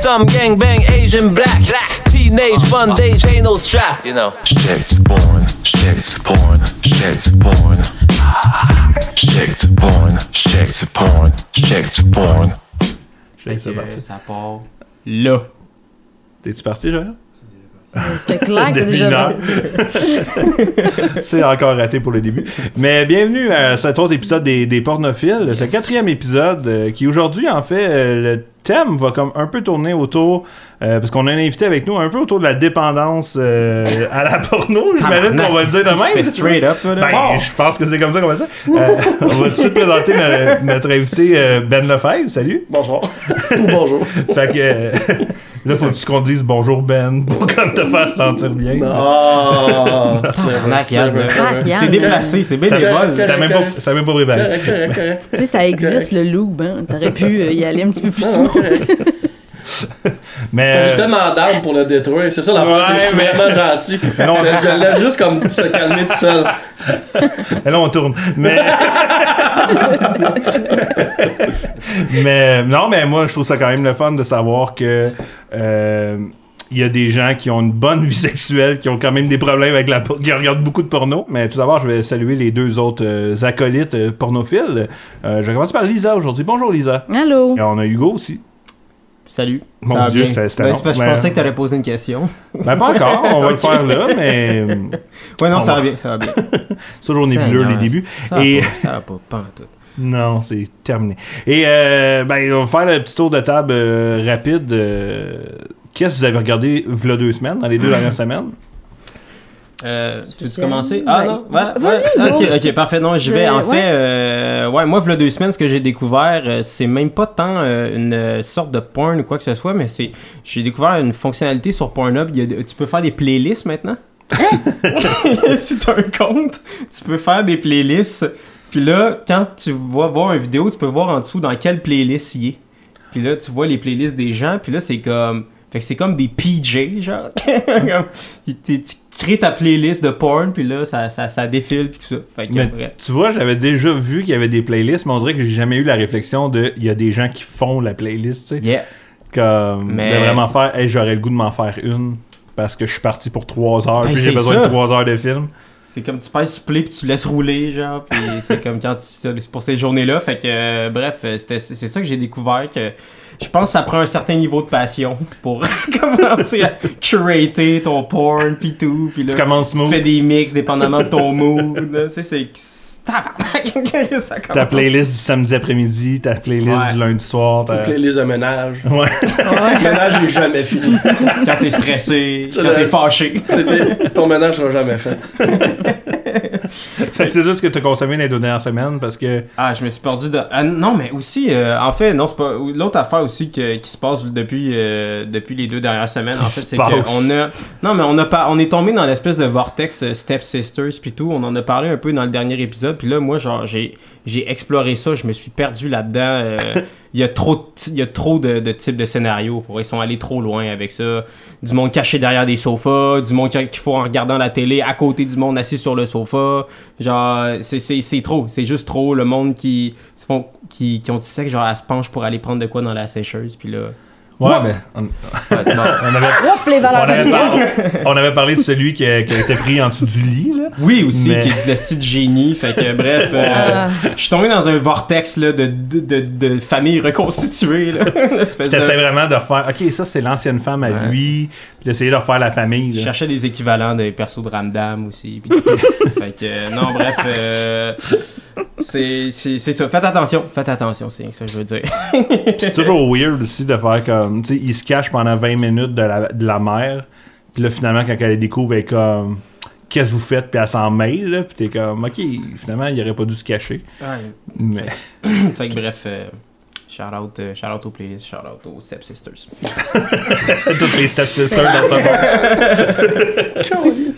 Some gang bang Asian black. Teenage bondage ain't no strap. You know. Shit porn, shit porn, shit porn. Shit porn, shit porn, shit porn. Fait C'est que, ça part là. T'es-tu parti, Joël? C'était clair que déjà. C'est encore raté pour le début. Mais bienvenue à cet autre épisode des, des pornophiles. C'est le quatrième épisode euh, qui aujourd'hui, en fait, euh, le thème va comme un peu tourner autour, euh, parce qu'on a un invité avec nous, un peu autour de la dépendance euh, à la porno. J'imagine qu'on va le dire de même. Straight up, toi, là. Ben, je pense que c'est comme ça qu'on va dire. Euh, on va tout de suite présenter notre, notre invité euh, Ben Lefebvre. Salut. Bonjour. Bonjour. Fait que euh, là, faut qu'on dise bonjour Ben pour comme te faire sentir bien. Ah! C'est déplacé, c'est bénévole. C'était même pas, ça même pas préparé. Tu sais, ça existe le lube, hein. T'aurais pu euh, y aller un petit peu plus smooth. correct. Mais J'ai tellement d'armes pour le détruire. C'est ça la Ouais, je suis mais- vraiment gentil. Non, je, laisse juste comme se calmer tout seul. Et là, on tourne. Mais. mais non, mais moi, je trouve ça quand même le fun de savoir que. Euh, il y a des gens qui ont une bonne vie sexuelle, qui ont quand même des problèmes avec la qui regardent beaucoup de porno. Mais tout d'abord, je vais saluer les deux autres euh, acolytes euh, pornophiles. Euh, je vais commencer par Lisa aujourd'hui. Bonjour Lisa. Allô? Et on a Hugo aussi. Salut. Mon Ça Dieu, c'est- c'était Ben, parce que je Ben- pensais que t'allais poser une question. Ben pas encore, on va le faire là, mais Ouais, non, On ça va- va bien, ça va bien. c'est toujours nébuleux les débuts. Ça va Et- pas, ça va pas, pas en tout. Non, c'est terminé. Et euh, ben, on va faire le petit tour de table euh, rapide. euh, Qu'est-ce que vous avez regardé v'là deux semaines, dans les deux dernières semaines? Euh, tu veux commencer? Ah non? Ouais, vas-y, ouais. Ok, parfait. Non, Je- vais. En ouais. fait, euh, ouais, moi, il y a deux semaines, ce que j'ai découvert, euh, c'est même pas tant euh, une sorte de porn ou quoi que ce soit, mais c'est. J'ai découvert une fonctionnalité sur Pornhub. Il y a de- tu peux faire des playlists maintenant? si tu as un compte, tu peux faire des playlists. Puis là, quand tu vas voir une vidéo, tu peux voir en dessous dans quelle playlist il est. Puis là, tu vois les playlists des gens. Puis là, c'est comme. Fait que c'est comme des PJ, genre. Tu, crées ta playlist de porn, puis là, ça, ça, ça défile, puis tout ça. Fait que, Mais bref. tu vois, j'avais déjà vu qu'il y avait des playlists, mais on dirait que j'ai jamais eu la réflexion de il y a des gens qui font la playlist, tu sais. Yeah. Comme Mais- de vraiment faire, hey, j'aurais le goût de m'en faire une parce que je suis parti pour trois heures, Ben, puis j'ai besoin ça. de trois heures de film. C'est comme tu passes play puis tu laisses rouler, genre. Puis c'est comme quand tu. C'est pour ces journées-là. Fait que, euh, bref, euh, c'était- c'est ça que j'ai découvert. que Je pense que ça prend un certain niveau de passion pour commencer à curater ton porn, puis tout. Puis là, Tu commences tu smooth. fais des mix dépendamment de ton mood. là. Tu sais, c'est. Ta playlist du samedi après-midi, ta playlist Ouais. du lundi soir. ta- les, les ménage. Ouais. Le ménage n'est jamais fini. Quand t'es stressé, quand t'es fâché. Ton ménage sera jamais fait. C'est juste ce que tu as consommé les deux dernières semaines parce que Ah, je me suis perdu de. Ah, non, mais aussi, euh, en fait, non, c'est pas. L'autre affaire aussi que- qui se passe depuis, euh, depuis les deux dernières semaines, en fait, c'est qu'on a. Non, mais on a pas, on est tombé dans l'espèce de vortex euh, Step Sisters puis tout. On en a parlé un peu dans le dernier épisode. Puis là, moi, genre, j'ai, j'ai exploré ça. Je me suis perdu là-dedans. euh, Il y a trop, y a trop de, de types de scénarios. Pour ils sont allés trop loin avec ça. Du monde caché derrière des sofas, du monde qu'il faut en regardant la télé à côté du monde assis sur le sofa. Genre, c'est, trop. C'est juste trop. Le monde qui, qui, qui ont du sexe, genre, elle se penche pour aller prendre de quoi dans la sécheuse. Puis là. Ouais, mais on, Ouais, non. on avait les on avait, familiales. par- on avait parlé de celui qui, a- qui a été pris en dessous du lit là. Oui, aussi, Mais- qui est le style génie. Fait que, bref, euh, Ah. je suis tombé dans un vortex là, de, de, de, de famille reconstituée. Là. De... vraiment de refaire OK, ça c'est l'ancienne femme à Ouais. lui, puis d'essayer de refaire la famille. Je cherchais des équivalents des persos de Ramdam aussi. puis- fait que, euh, non, bref, euh, c'est c'est- c'est ça. Faites attention, faites attention, c'est ça que je veux dire. C'est toujours weird aussi de faire comme tu sais, il se cache pendant 20 minutes de la, de la mère, puis là finalement quand elle les découvre elle est comme qu'est-ce que vous faites? Puis elle s'en mêle là, puis t'es comme OK, finalement il aurait pas dû se cacher. Mais fait que bref, euh, shout out, euh, shout out aux playlists, shout out aux Step Sisters. toutes les stepsisters dans ce monde.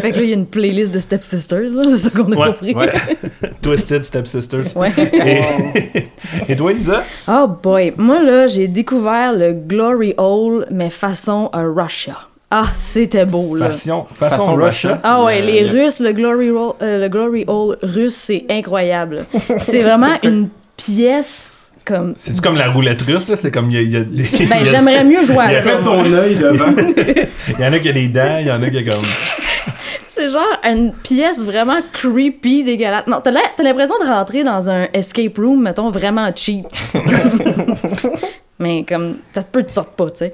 Fait que là, il y a une playlist de Step Sisters, là. C'est ça qu'on a Ouais, compris. ouais. Twisted Stepsisters. Ouais. Et, et toi, Lisa? Oh boy, moi là, j'ai découvert le Glory Hole, mais façon euh, Russia. Ah, c'était beau là. Façon, façon, Façon Russia. Russia. Ah ouais, Le- les le- Russes, le Glory, Hole, euh, le Glory Hole russe, c'est incroyable. C'est vraiment une pièce comme. C'est comme la roulette russe, là? C'est comme il y a, il y a des. Ben, j'aimerais mieux jouer à Il y a ça. moi. œil devant. Il y en a qui a des dents, il y en a qui a comme. C'est genre une pièce vraiment creepy, dégueulasse. Non, t'as l'impression de rentrer dans un escape room, mettons, vraiment cheap. Mais comme, ça se peut que tu sortes pas, tu sais.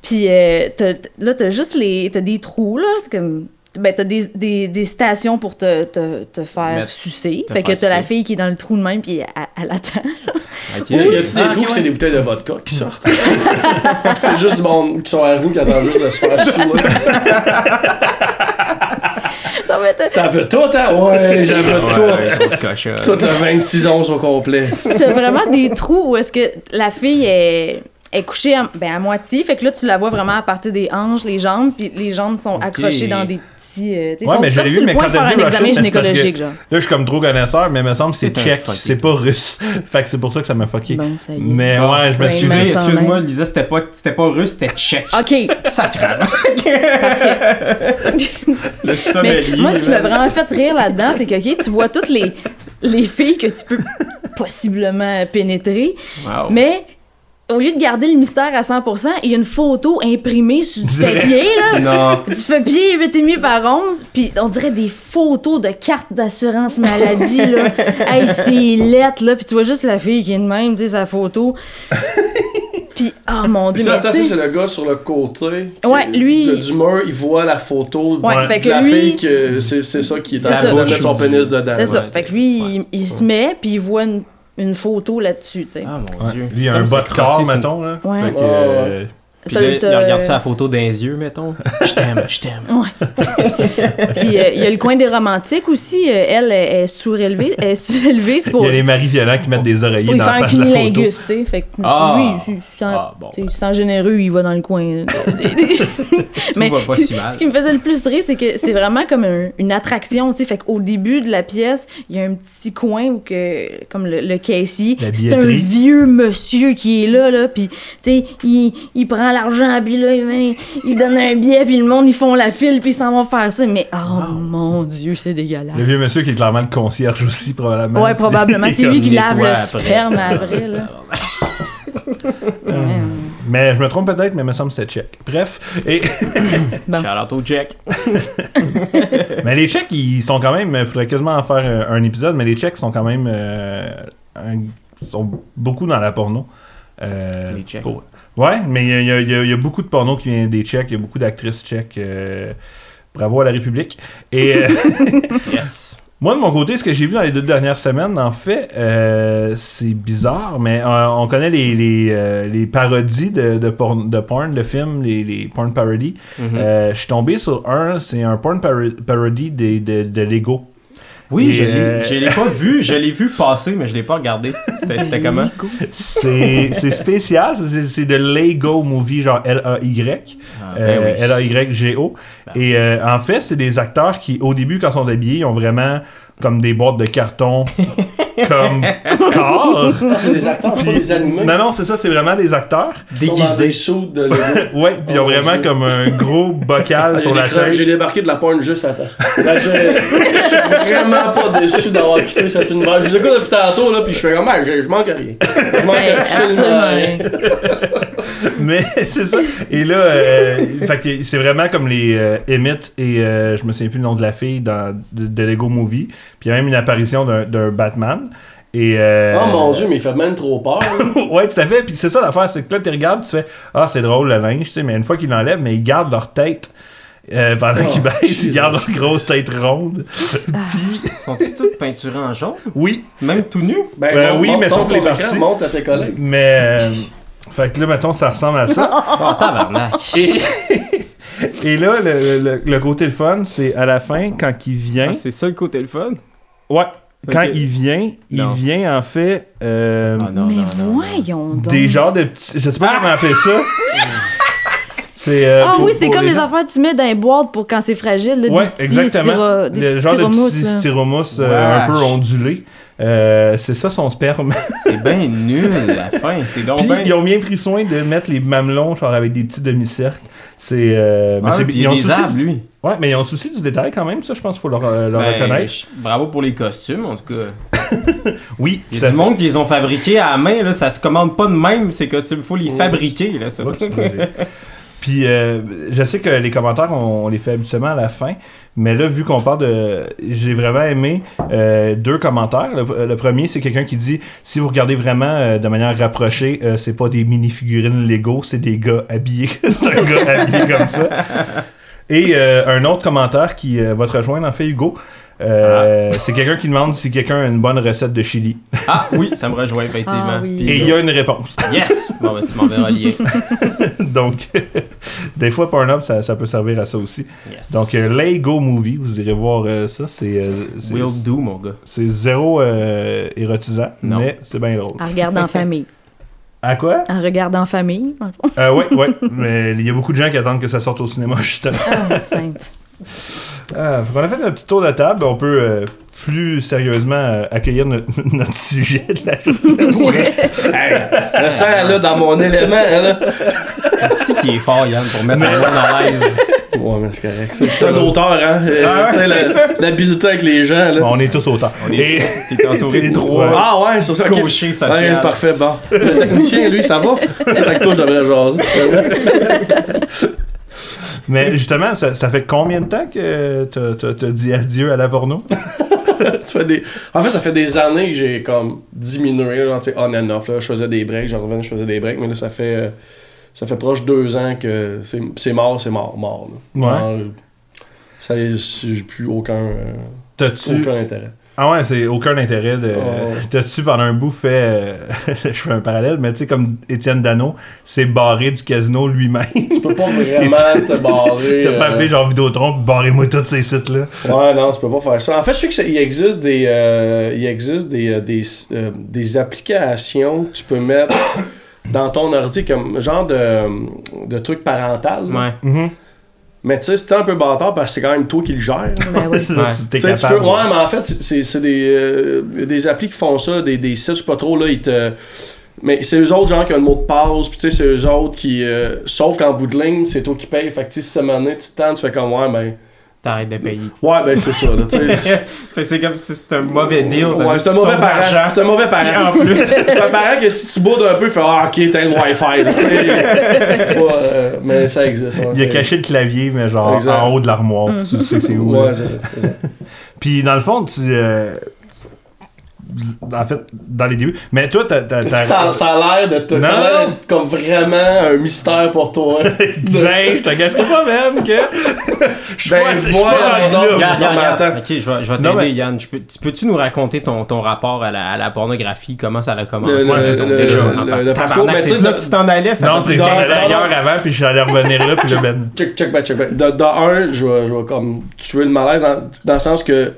Puis euh, t'as- t- là, t'as juste les... T'as des trous, là, comme... Ben, t'as des, des, des stations pour te, te, te faire Mettre- sucer. te Fait que t'as la fille qui est dans le trou de même, puis elle, elle attend. Ok. Y a- y a-tu des Ah, trous ok, que c'est des bouteilles de vodka qui sortent? c'est juste du monde qui sont à genoux qui attendent juste de se faire saouler. Mais t'as- T'en veux tout, hein? Ouais, j'en veux tout. Toutes les 26 onces au complet. C'est vraiment des trous où est-ce que la fille est, est couchée à, ben, à moitié. Fait que là, tu la vois vraiment à partir des hanches, les jambes, puis les jambes sont accrochées dans des euh, Ouais, sont mais je l'ai vu, mais quand de faire t'as un dit examen c'est parce gynécologique, que- genre. Là, je suis comme trop connaisseur, mais il me semble que c'est un tchèque. C'est pas russe. fait que c'est pour ça que ça m'a fucké. Bon, ça y est. Mais Bon. ouais, je Ouais, Excusez, mais- m'excuse. excuse-moi, Lisa, c'était pas, c'était pas russe, c'était tchèque. OK, Sacrément. parfait. Le Mais sommelier. moi, ce qui m'a vraiment fait rire là-dedans, c'est que, OK, tu vois toutes les, les filles que tu peux possiblement pénétrer, Wow. mais au lieu de garder le mystère à 100%, il y a une photo imprimée sur du papier, là. Non. Du papier 8 et demi par 11, puis on dirait des photos de cartes d'assurance maladie, là. hey, c'est lettre, là, puis tu vois juste la fille qui est de même, tu sais, sa photo. Puis, oh mon Puis dieu, ça, c'est le gars sur le côté. qui- Ouais, lui- de- Du mur, il voit la photo Ouais, de fait que la lui- fille que c'est c'est ça qui est dans la bouche de son pénis dedans. C'est ça. Fait que lui, il, il se met, puis il voit une, une photo là-dessus, tu sais. Ah mon Ouais. dieu. Lui, il a C'est un bas de corps, mettons. Là. Ouais. Fait que, Ouais, euh, Puis là, il t'as- regarde sa photo dans les yeux, mettons. Je t'aime, je t'aime. Puis euh, il y a le coin des romantiques aussi. euh, elle est surélevée. Elle est surélevée, c'est il pour, y a les maris violents qui mettent des oreillers pour dans faire la un face de la photo. cunilingus, tu sais. Fait que Ah. lui, il se sent, Ah, bon. se sent généreux, il va dans le coin. Mais va pas si mal. ce qui me faisait le plus rire, c'est que c'est vraiment comme un- une attraction, tu sais. Fait qu'au début de la pièce, il y a un petit coin où que, comme le, le caissier, c'est un vieux monsieur qui est là, là, puis tu sais, il, il prend l'argent, puis là, il, il donne un billet, puis le monde, ils font la file, puis ils s'en vont faire ça. Mais oh mon Dieu, c'est dégueulasse. Le vieux monsieur qui est clairement le concierge aussi, probablement. Ouais, probablement. C'est lui qui lave le après. sperme après, là. Ouais. Mais je me trompe peut-être, mais il me semble que c'était tchèque. Bref. Et... Shout-out au Jack. mais les Tchèques, ils sont quand même. Il faudrait quasiment en faire un, un épisode, mais les Tchèques sont quand même. euh, un- sont beaucoup dans la porno. Euh, Les Tchèques. pour- Ouais, mais il y a, y y beaucoup de porno qui vient des Tchèques. Il y a beaucoup d'actrices tchèques. euh, bravo à la République. Et. euh, Yes. Moi, de mon côté, ce que j'ai vu dans les deux dernières semaines, en fait, euh, c'est bizarre, mais on connaît les, les, les parodies de, de, porn, de porn, de films, les, les porn parodies. Euh, je suis tombé sur un, c'est un porn paro- parody de, de, de Lego. Oui, Et, je l'ai euh, je l'ai pas vu. Je l'ai vu passer, mais je l'ai pas regardé. C'était c'était comment? C'est c'est spécial, c'est c'est de Lego Movie, genre L-A-Y. Ah, Euh, ben oui. L-A-Y-G-O. Et euh, en fait, c'est des acteurs qui, au début, quand ils sont habillés, ils ont vraiment comme des boîtes de carton comme corps. C'est des acteurs, c'est pas des animés. Non, non, c'est ça, c'est vraiment des acteurs. Ils sont dans des sous de. Ouais, puis ils ont Oh, vraiment comme un gros bocal Ah, sur la décroché- J'ai débarqué de la porn juste à temps. Là, je suis vraiment pas déçu d'avoir quitté cet univers. Je vous écoute depuis tantôt, là, puis je fais comme, ah, je, manque rien. Je manque Ouais, absolument rien. Mais c'est ça. Et là, euh, fait que c'est vraiment comme les euh, Emmett et euh, je me souviens plus le nom de la fille dans, de, de Lego Movie. Puis il y a même une apparition d'un d'un Batman. Et, euh, Oh mon dieu, mais il fait même trop peur. là. ouais, tout à fait. Puis c'est ça l'affaire, c'est que là, tu regardes, tu fais Ah, c'est drôle le linge, tu sais, mais une fois qu'ils l'enlèvent, mais ils gardent leur tête. euh, pendant Oh, qu'ils baissent, ils gardent leur grosse tête ronde. Sont-ils toutes peinturées en jaune? Oui, Même tout nu? Ben, Euh, monte- oui, monte- mais sauf les parties. Monte à tes collègues. mais. Fait que là, mettons, ça ressemble à ça. Oh, tabarnak. Et, et là, le, le- le côté le fun, c'est à la fin, quand il vient. Ah, c'est ça le côté le fun? Ouais. Quand il vient, il Non. vient en fait euh, Ah, non, Mais non, non, non. voyons donc. des genres de petits. Je sais pas comment appeler ça. c'est. euh, Ah pour- oui, c'est comme les gens- affaires que tu mets dans les boîtes pour quand c'est fragile. Là, Ouais, des petits exactement. styro- des le petits genre de styromousse, là. styromousse euh, un peu ondulé. Euh, c'est ça son sperme. C'est bien nul, la fin. C'est donc Puis bien... ils ont bien pris soin de mettre les mamelons genre avec des petits demi-cercles. C'est. euh, mais Ah, ils ont arbres, lui. Ouais, mais ils ont souci du détail quand même, ça je pense qu'il faut leur, euh, leur Ben, reconnaître. Bravo pour les costumes, en tout cas. Oui, Il y a du monde qui les ont fabriqués à la main, là, ça se commande pas de même, c'est que il faut les fabriquer, là, ça. Puis euh, je sais que les commentaires, on, les fait habituellement à la fin. Mais là, vu qu'on parle de. J'ai vraiment aimé euh, deux commentaires. Le, premier, c'est quelqu'un qui dit si vous regardez vraiment euh, de manière rapprochée, c'est pas des mini-figurines Lego, c'est des gars habillés. c'est un gars habillé comme ça. Et un autre commentaire qui va te rejoindre, en fait, Hugo. Euh, C'est quelqu'un qui demande si quelqu'un a une bonne recette de chili. Ah oui, ça me rejoint effectivement. Ah oui. Et il y a une réponse. Yes! Bon, ben, tu m'enverras le lien. Donc, des fois, Pornhub, ça, ça peut servir à ça aussi. Yes. Donc, euh, Lego Movie, vous irez voir euh, ça. C'est euh, c'est- Will do, mon gars. c'est zéro euh, érotisant, Non. mais c'est bien drôle. À regarder en famille. À quoi? À regarder en famille. fond. euh, Ouais, ouais. mais il y a beaucoup de gens qui attendent que ça sorte au cinéma, justement. Ah, sainte. Ah, qu'on a fait un petit tour de table. On peut euh, plus sérieusement euh, accueillir notre, notre sujet de la journée. Hey, je sens là dans mon élément là. C'est qui est fort, Yann, pour mettre un monde à l'aise. Ouais, mais c'est correct. C'est- C'est un auteur, hein. Euh, Ah ouais, L'habileté avec les gens, là. On est tous autant. Et- T'es entouré de trois Ah ouais, c'est ça. ok. cochers Ouais, sociaux. parfait, bon. Le technicien, lui, ça va? Avec toi, je devrais jaser. mais justement, ça, ça fait combien de temps que t'as- dit adieu à la porno? Tu fais des... En fait, ça fait des années que j'ai comme diminué, sais, on and off. Là. Je faisais des breaks, j'en revenais, je faisais des breaks, mais là, ça fait, euh, ça fait proche de deux ans que c'est mort, c'est mort, mort. Là. Ouais. Ça j'ai plus aucun, euh, aucun intérêt. Ah ouais, c'est aucun intérêt de. Oh. T'as-tu pendant un bout fait. euh, je fais un parallèle, mais tu sais, comme Étienne Dano s'est barré du casino lui-même. Tu peux pas vraiment te barrer. T'as pas euh, appelé genre Vidéotron pis barrez-moi tous ces sites-là. Ouais, non, tu peux pas faire ça. En fait, je sais qu'il existe des, euh, il existe des, euh, des, euh, des applications que tu peux mettre dans ton ordi comme genre de, de truc parental. Ouais. Mais tu sais, c'est un peu bâtard parce que c'est quand même toi qui le gères. Ben oui. Ça, tu- Tu peux- ouais, mais en fait, c'est- des, euh, des applis qui font ça, des, des sites, je sais pas trop, là, ils te. Mais c'est eux autres, genre, qui ont le mot de passe, puis tu sais, c'est eux autres qui. euh, sauf qu'en bout de ligne, c'est toi qui payes. Fait que tu sais, si ça tu te tentes, tu fais comme, ouais, ben. T'arrêtes de payer. Ouais, ben, c'est ça, là, tu sais. fait que c'est comme si c'était un mauvais deal. Ouais, c'est un mauvais parent. C'est un mauvais parent. en plus. C'est un parent que si tu boudes un peu, il fait Ah, ok, t'as le Wi-Fi. là, euh, mais ça existe. ouais, Il a c'est- caché le clavier, mais genre Exact. en haut de l'armoire. Tu sais c'est où. Ouais, c'est ça. Puis dans le fond, tu. euh, En fait, dans les débuts. Mais toi, t'as. t'as- Est-ce t'as- que Ça, ça a l'air de te- ça a Non. l'air d'être comme vraiment un mystère pour toi? Ben, je te gâcherai pas, même, que. Je suis Ben, suis pas rendu non, là. Attends. Ok, je vais, je vais Non, t'aider, mais- Yann. Je peux- tu peux-tu nous raconter ton, ton rapport à la, à la pornographie? Comment ça a commencé? Le- le- c'est le- déjà, le- le- le parcours, mais tu là que t'en allais? Ça Non, c'est non, ailleurs avant, puis j'allais revenir là, puis là, ben. Check, check, back, check, back. De, un, je vais, je vais comme tuer le malaise dans, dans le sens que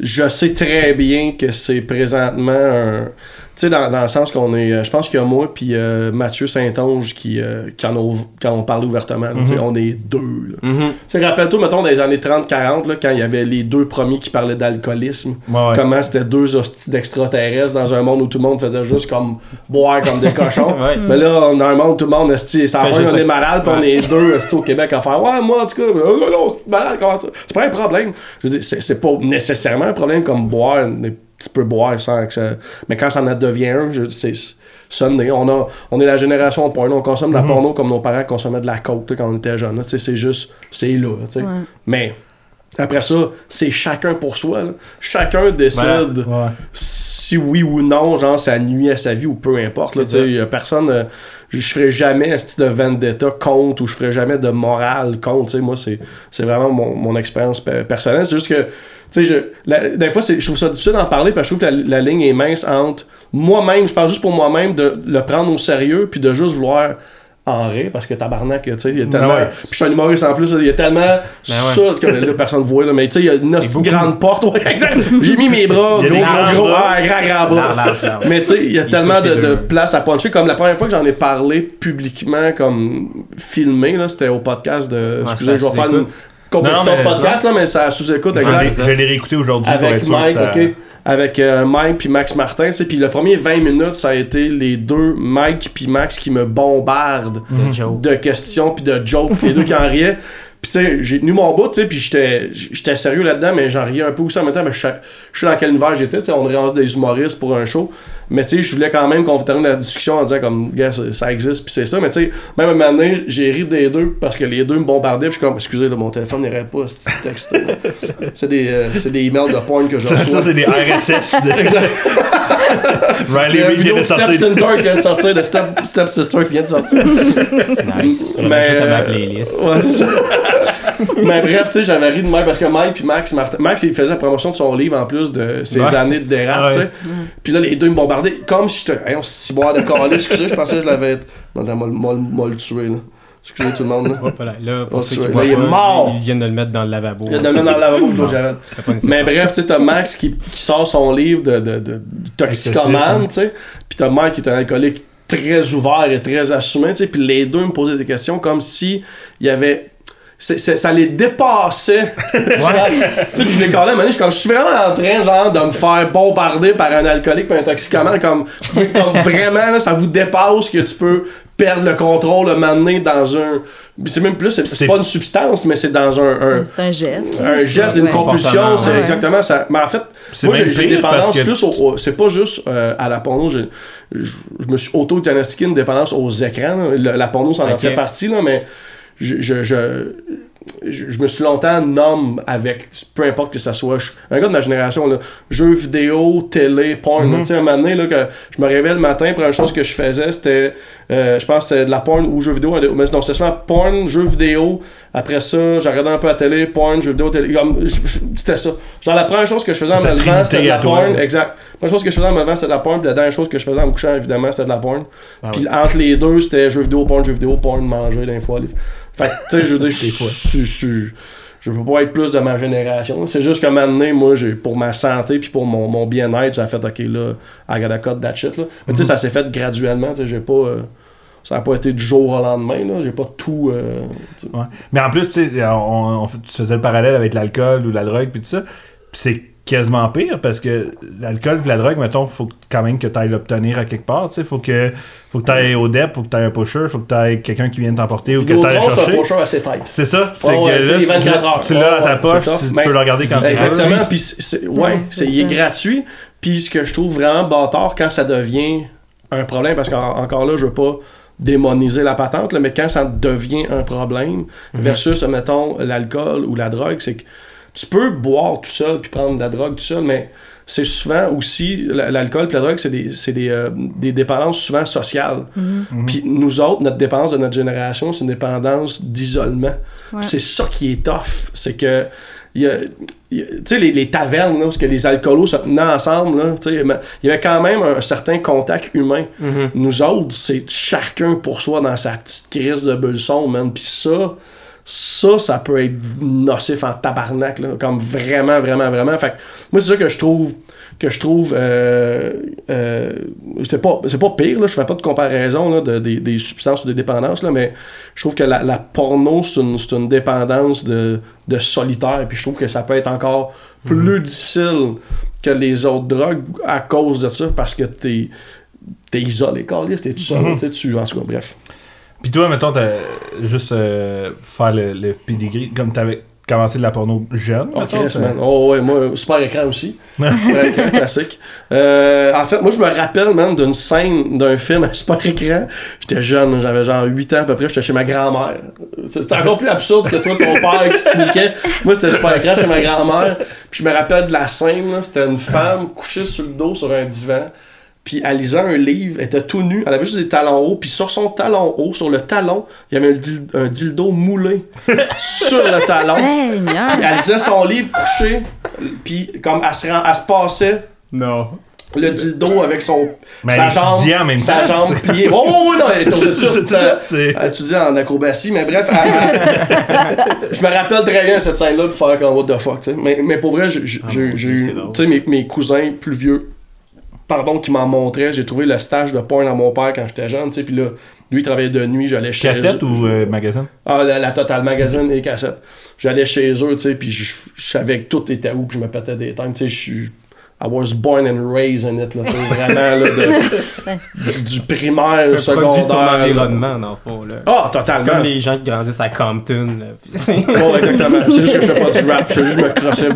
je sais très bien que c'est présentement un. Tu sais, dans, dans le sens qu'on est. euh, Je pense qu'il y a moi puis euh, Mathieu Saint-Onge qui, euh, qui, en ont, qui en ont parlé ouvertement. sais, On est deux. Mhm. Tu sais, rappelle-toi, mettons, dans les années 30-40, là, quand il y avait les deux premiers qui parlaient d'alcoolisme, Ouais, ouais. comment c'était deux hosties d'extraterrestres dans un monde où tout le monde faisait juste comme boire comme des cochons. Ouais. Mais là, on- dans un monde où tout le monde, ça Fait va, juste on est malade, puis on est deux au Québec à faire Ouais, moi, en tout cas, oh, non, non, c'est malade, comment ça? C'est pas un problème. Je veux dire, c'est c'est pas nécessairement un problème comme boire, tu peux boire sans que ça. Mais quand ça en devient un, c'est. Sunday. On, a, on est la génération porno, on consomme de la porno comme nos parents consommaient de la coke là, quand on était jeunes. C'est juste, c'est là. tu sais. Ouais. Mais après ça, c'est chacun pour soi. là. Chacun décide Ouais. si oui ou non, genre ça nuit à sa vie ou peu importe. là, personne. euh, je ferai jamais un style de vendetta contre ou je ferai jamais de morale contre. tu sais, Moi, c'est c'est vraiment mon, mon expérience pe- personnelle. C'est juste que. Tu sais, des fois, je trouve ça difficile d'en parler parce que je trouve que la, la ligne est mince entre moi-même, je parle juste pour moi-même, de le prendre au sérieux puis de juste vouloir en rire parce que tabarnak, tu sais, il y a tellement. ouais. Puis je suis un humoriste en plus, il y a tellement ouais. ça que là, personne ne voit, là, mais tu sais, il y a une grande porte. Ouais. J'ai mis mes bras, gros, gros, grands gros, bras. ah, grand, grand bras. Mais tu sais, il y a Il tellement de, de place à puncher. Comme la première fois que j'en ai parlé publiquement, comme filmé, là, c'était au podcast de. Ouais, excusez, je vais faire une. Compétition Non, non, mais- podcast, là, mais ça sous-écoute, Je exact. l'ai- Je l'ai réécouté aujourd'hui pour être Avec sûr Mike, que ça- ok. Avec euh, Mike puis Max Martin, sais, puis le premier 20 minutes, ça a été les deux Mike puis Max qui me bombardent de questions puis de jokes, puis les deux qui en riaient. Puis tu sais, j'ai tenu mon bout, tu sais, puis j'étais j'étais sérieux là-dedans, mais j'en riais un peu aussi en même temps, mais je sais dans quel univers j'étais, tu sais, on ramasse des humoristes pour un show. Mais tu sais, je voulais quand même qu'on termine la discussion en disant comme, gars, ça, ça existe, puis c'est ça. Mais tu sais, même à un moment donné, j'ai ri des deux parce que les deux me bombardaient, puis je suis comme, excusez, là, mon téléphone n'irait pas, ce petit texte. c'est des, euh, c'est des emails de porn que je Ça, reçois. ça, c'est des RSS. de- Exact. Riley Reid vient de de Step sortir. Center qui vient de sortir, de Step, Step Sister qui vient de sortir. Nice. Mais, ma euh, playlist. Ouais, c'est ça. Mais bref, tu sais, j'avais ri de Mike parce que Mike puis Max, Martin- Max, il faisait la promotion de son livre en plus de ses Ouais. années de dérap, tu Ouais. sais. Puis là, les deux me bombardaient comme si j'étais. Hey, on s'y boire de excusez, je pensais que je l'avais. Non, non, m'a- m'a m'a le tué, là. Excusez tout le monde, là. Hop là, là, pour Oh, ceux tu qui vois, voient là, il est mort. Ils viennent de le mettre dans le lavabo. Il y a de le mettre dans le lavabo pour Jared. Mais bref, tu sais, t'as Max qui, qui sort son livre de, de, de, de toxicomane, tu sais. Puis t'as Mike qui est un alcoolique très ouvert et très assumé, tu sais. Puis les deux me posaient des questions comme si il y avait. C'est- c'est- ça les dépassait. tu sais, puis je les collais à un je suis vraiment en train, genre, de me faire bombarder par un alcoolique et un toxicomane, comme, comme vraiment, là, ça vous dépasse que tu peux perdre le contrôle, le m'amener dans un. C'est même plus, c'est- pas une substance, mais c'est dans un- un, C'est un geste. un geste, une Ouais. compulsion, c'est ouais. exactement ça. Mais en fait, moi j'ai une dépendance que- plus au, au- c'est pas juste euh, à la porno, j'ai- je, je me suis auto-diagnostiqué une dépendance aux écrans. là. La porno, ça en fait partie, là, mais je, je, je, je- je me suis longtemps nomme avec, peu importe que ça soit, je- un gars de ma génération, là, jeux vidéo, télé, porn. là. Tu sais, un moment donné, là, que je me réveille le matin, première chose que je faisais, c'était, euh, je pense c'était de la porn ou jeux vidéo. Mais non, c'était souvent porn, jeux vidéo. Après ça, regardé un peu la télé, porn, jeux vidéo, télé. C'était ça. Genre, la première chose que je faisais en me levant, c'était de la toi, porn. Exact. La première chose que je faisais en me levant, c'était de la porn. Puis la dernière chose que je faisais en me couchant, évidemment, c'était de la porn. Ah Puis entre les deux, c'était jeux vidéo, porn, jeux vidéo, porn, manger, des fois. Fait tu sais, je veux dire, je fois. je- peux pas être plus de ma génération. C'est juste qu'à un moment donné, moi, j'ai, pour ma santé puis pour mon, mon bien-être, j'ai fait, OK, là, I gotta cut that shit, là. Mais tu sais, ça s'est fait graduellement, tu sais, j'ai pas... euh, ça n'a pas été du jour au lendemain, là. J'ai pas tout... euh. Ouais. Mais en plus, tu sais, on, on fait- tu faisais le parallèle avec l'alcool ou la drogue, puis tout ça. C'est quasiment pire parce que l'alcool et la drogue, mettons, faut quand même que tu ailles l'obtenir à quelque part. Tu sais, faut que, faut que tu ailles au DEP, faut que tu ailles un pusher, faut que tu ailles quelqu'un qui vienne t'emporter ou que tu ailles c'est un chercher. pocher assez tête. C'est ça, c'est que là, les 24 c'est- heures. tu l'as dans ta poche, tu, peux le regarder quand tu veux. Exactement, puis ouais, c'est, il est gratuit. Puis ce que je trouve vraiment bâtard quand ça devient un problème, parce qu'encore là, je veux pas démoniser la patente, là, mais quand ça devient un problème, versus, mettons, l'alcool ou la drogue, c'est que tu peux boire tout seul puis prendre de la drogue tout seul, mais c'est souvent aussi, l'alcool et la drogue, c'est des, c'est des, euh, des dépendances souvent sociales. Puis nous autres, notre dépendance de notre génération, c'est une dépendance d'isolement. Ouais. C'est ça qui est tough, c'est que tu sais, les, les tavernes, là, où ce que les alcoolos se tenaient ensemble, là, tu sais, mais il y avait quand même un certain contact humain. Nous autres, c'est chacun pour soi dans sa petite crise de bulson, man. Puis ça, ça, ça peut être nocif en tabarnak, là, comme vraiment, vraiment, vraiment. Fait que moi, c'est ça que je trouve que je trouve euh, euh, c'est pas c'est pas pire là, je fais pas de comparaison là, de, des, des substances ou des dépendances là, mais je trouve que la, la porno c'est une, une dépendance de, de solitaire puis je trouve que ça peut être encore plus difficile que les autres drogues à cause de ça parce que t'es t'es isolé t'es tout seul tu sais, tu en tout cas bref Puis toi, mettons, t'as juste euh, faire le, le pedigree, comme t'avais commencé de la porno jeune. Oh, mettons, t'as- man. Oh, ouais, moi, super écran aussi. super écran classique. Euh, en fait, moi, je me rappelle, man, d'une scène d'un film à super écran. J'étais jeune, j'avais genre 8 ans à peu près, j'étais chez ma grand-mère. C'était encore plus absurde que toi, ton père qui se niquait. Moi, c'était super écran chez ma grand-mère. Puis je me rappelle de la scène, c'était une femme couchée sur le dos sur un divan. Puis elle lisait un livre, elle était tout nue, elle avait juste des talons hauts, puis sur son talon haut, sur le talon, il y avait un, dil- un dildo moulé sur le talon. Elle lisait son livre couché, puis comme elle se, rend- elle se passait Non. le dildo avec son Mais sa jambe, étudiait en même sa temps. jambe pliée. Oh, oh, oui, non, elle était étudiait en acrobatie, mais bref, elle- elle- je me rappelle très bien cette scène-là pour faire comme what the fuck, tu sais. Mais, mais pour vrai, j'ai Ah, eu, c'est drôle. tu sais, mes, mes cousins plus vieux, pardon, qui m'en montraient, j'ai trouvé le stage de porn à mon père quand j'étais jeune, tu sais, puis là, lui, il travaillait de nuit, j'allais chez Cassette ou euh, magazine? ah, la, la Total Magazine et cassette. J'allais chez eux, tu sais, puis je, savais que tout était où, puis je me pétais des temps. Tu sais, je suis I was born and raised in it, là. C'est vraiment, là, de- du, du primaire, ton secondaire. là. environnement, dans le fond. Là. Ah, totalement. Comme les gens qui grandissent à Compton. là, puis Ouais, exactement. C'est juste que je fais pas du rap, je fais juste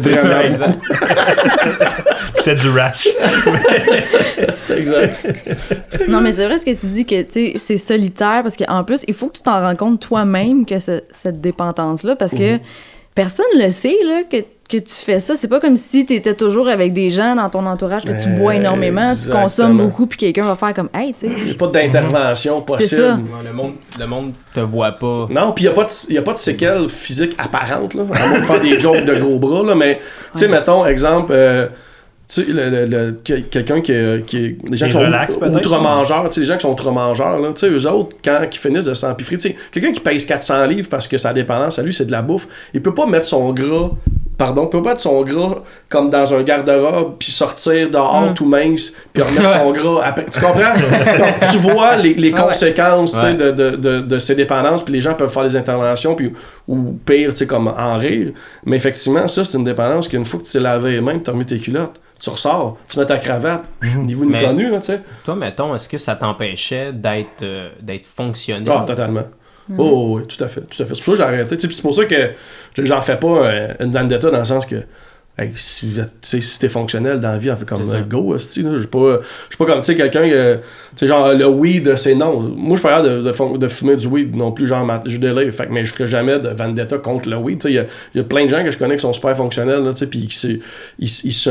me ça, vraiment. Tu fais du rash. Exact. Non, mais c'est vrai ce que tu dis que tu sais, c'est solitaire parce qu'en plus, il faut que tu t'en rends compte toi-même que ce- cette dépendance-là parce que Mhm. personne le sait là, que, que tu fais ça. C'est pas comme si tu étais toujours avec des gens dans ton entourage que tu bois énormément, tu consommes beaucoup, puis quelqu'un va faire comme Hey, tu sais. Il n'y a pas d'intervention possible. C'est ça. Le, monde, le monde te voit pas. Non, puis il n'y a, pas de- y a pas de séquelles physiques apparentes, là, à moins de faire des jokes de gros bras, là, mais, tu sais, mettons, exemple, euh, tu sais, le- le- le- que- quelqu'un qui, est- qui est... Des gens Qui sont peut-être, outre-mangeurs, tu sais, les gens qui sont outre-mangeurs, là, tu sais, eux autres, quand ils finissent de s'empiffrer, tu sais, quelqu'un qui pèse 400 livres parce que sa dépendance à lui, c'est de la bouffe, il peut pas mettre son gras... Pardon, il peut pas mettre son gras comme dans un garde-robe, puis sortir dehors tout mince, puis remettre son gras après. Tu comprends? Donc, tu vois les, les Ah ouais. conséquences tu sais, Ouais. de, de, de, de ces dépendances, puis les gens peuvent faire des interventions, puis, ou pire, tu sais, comme en rire. Mais effectivement, ça, c'est une dépendance qu'une fois que tu t'es lavé les mains, tu as remis tes culottes, tu ressors, tu mets ta cravate, ni vous ni Mais- connu, là, tu sais. Toi, mettons, est-ce que ça t'empêchait d'être euh, d'être fonctionnel? Ah, totalement. Oh, oui, tout à fait, tout à fait. C'est pour ça que j'ai arrêté. C'est pour ça que je- j'en fais pas euh, une vendetta dans le sens que hey, si, si t'es fonctionnel dans la vie, on fait comme euh, go. Je suis pas, je suis pas comme tu sais, quelqu'un, euh, tu sais, genre le weed, c'est non. Moi, je suis pas de, de, fumer du weed non plus, genre, ma- je délire. Fait que, mais je ferai jamais de vendetta contre le weed. Tu sais, il y a- il y, a plein de gens que je connais qui sont super fonctionnels, là, tu sais, puis qui se- ils, ils se,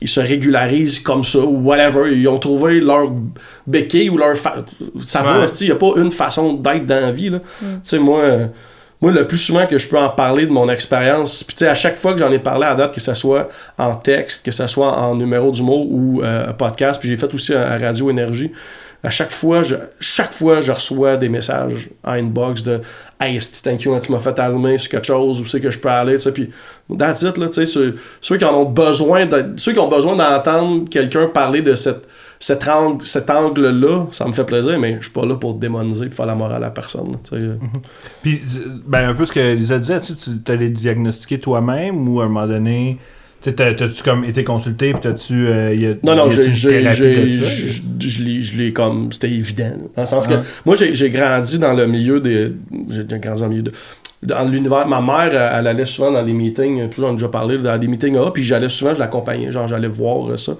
ils se régularisent comme ça, ou whatever. Ils ont trouvé leur béquille ou leur. fa- Ça va, Ouais. hostie, il y a pas une façon d'être dans la vie, là. Tu sais, moi. Moi, le plus souvent que je peux en parler de mon expérience, puis tu sais, à chaque fois que j'en ai parlé à date, que ce soit en texte, que ce soit en numéro d'humour ou euh, podcast, puis j'ai fait aussi à, Radio Énergie, à chaque fois, je, chaque fois, je reçois des messages en inbox de Hey, esti, thank you, hein, tu m'as fait allumer sur quelque chose, où c'est que je peux aller, tu puis that's it, là, tu sais, ceux, ceux qui en ont besoin, de- ceux qui ont besoin d'entendre quelqu'un parler de cette, cet angle, cet angle-là, ça me fait plaisir, mais je suis pas là pour démoniser, pour faire la morale à personne, sais. Puis, ben, un peu ce que Lisa disait, tu t'allais diagnostiquer toi-même ou à un moment donné, t'as-tu comme été consulté puis t'as-tu. euh, Non, non, j'ai, je, l'ai, comme, c'était évident. Dans le sens que, Ah. moi, j'ai, j'ai grandi dans le milieu des, j'ai grandi dans le milieu de, dans l'univers, ma mère, elle, elle allait souvent dans les meetings, toujours j'en ai déjà parlé, dans des meetings A, puis j'allais souvent, je l'accompagnais, genre, j'allais voir euh, ça.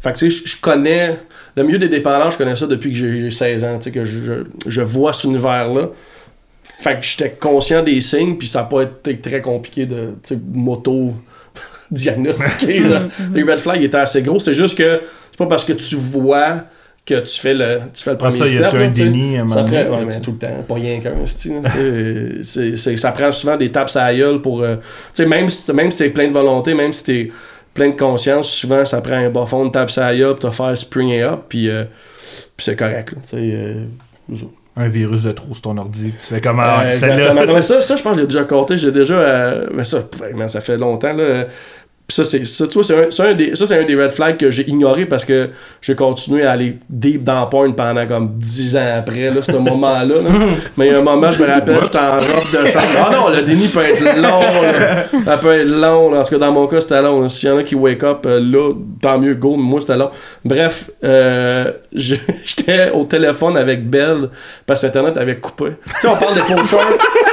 Fait que, tu sais, je, connais, le milieu des dépendants, je connais ça depuis que j'ai, j'ai 16 ans, tu sais, que je, je, je vois cet univers-là. Fait que j'étais conscient des signes, puis ça n'a pas été très compliqué de, moto diagnostiquer. là. Les red flags étaient assez gros. C'est juste que c'est pas parce que tu vois que tu fais le, tu fais le Ah, premier ça, y step. a-tu là, un déni à Ça prend- ouais, mais tout le temps, pas rien qu'un, c'est- ça prend souvent des tapes à la gueule pour. euh, tu sais, même si, même si t'es plein de volonté, même si t'es plein de conscience, souvent ça prend un bas fond de tape à la gueule pour te faire springer up, puis euh, puis c'est correct. là, euh, Un virus de trop sur ton ordi. Tu fais comment. euh. Non, mais ça, ça, je pense que j'ai déjà compté. J'ai déjà. euh, mais ça, ça fait longtemps. Là. Puis ça, c'est, ça, tu vois, c'est un, un des, ça, c'est un des red flags que j'ai ignoré parce que j'ai continué à aller deep dans porn pendant comme 10 ans après, là, ce moment-là. là. Mais il y a un moment, je me rappelle, j'étais en robe de chambre. Ah non, le déni peut être long. là. Ça peut être long. là. Tout cas, dans mon cas, c'était long. S'il y en a qui wake up euh, là, tant mieux, go. Mais moi, c'était long. Bref, euh, j'étais au téléphone avec Belle parce que Internet avait coupé. Tu sais, on parle des pocheurs.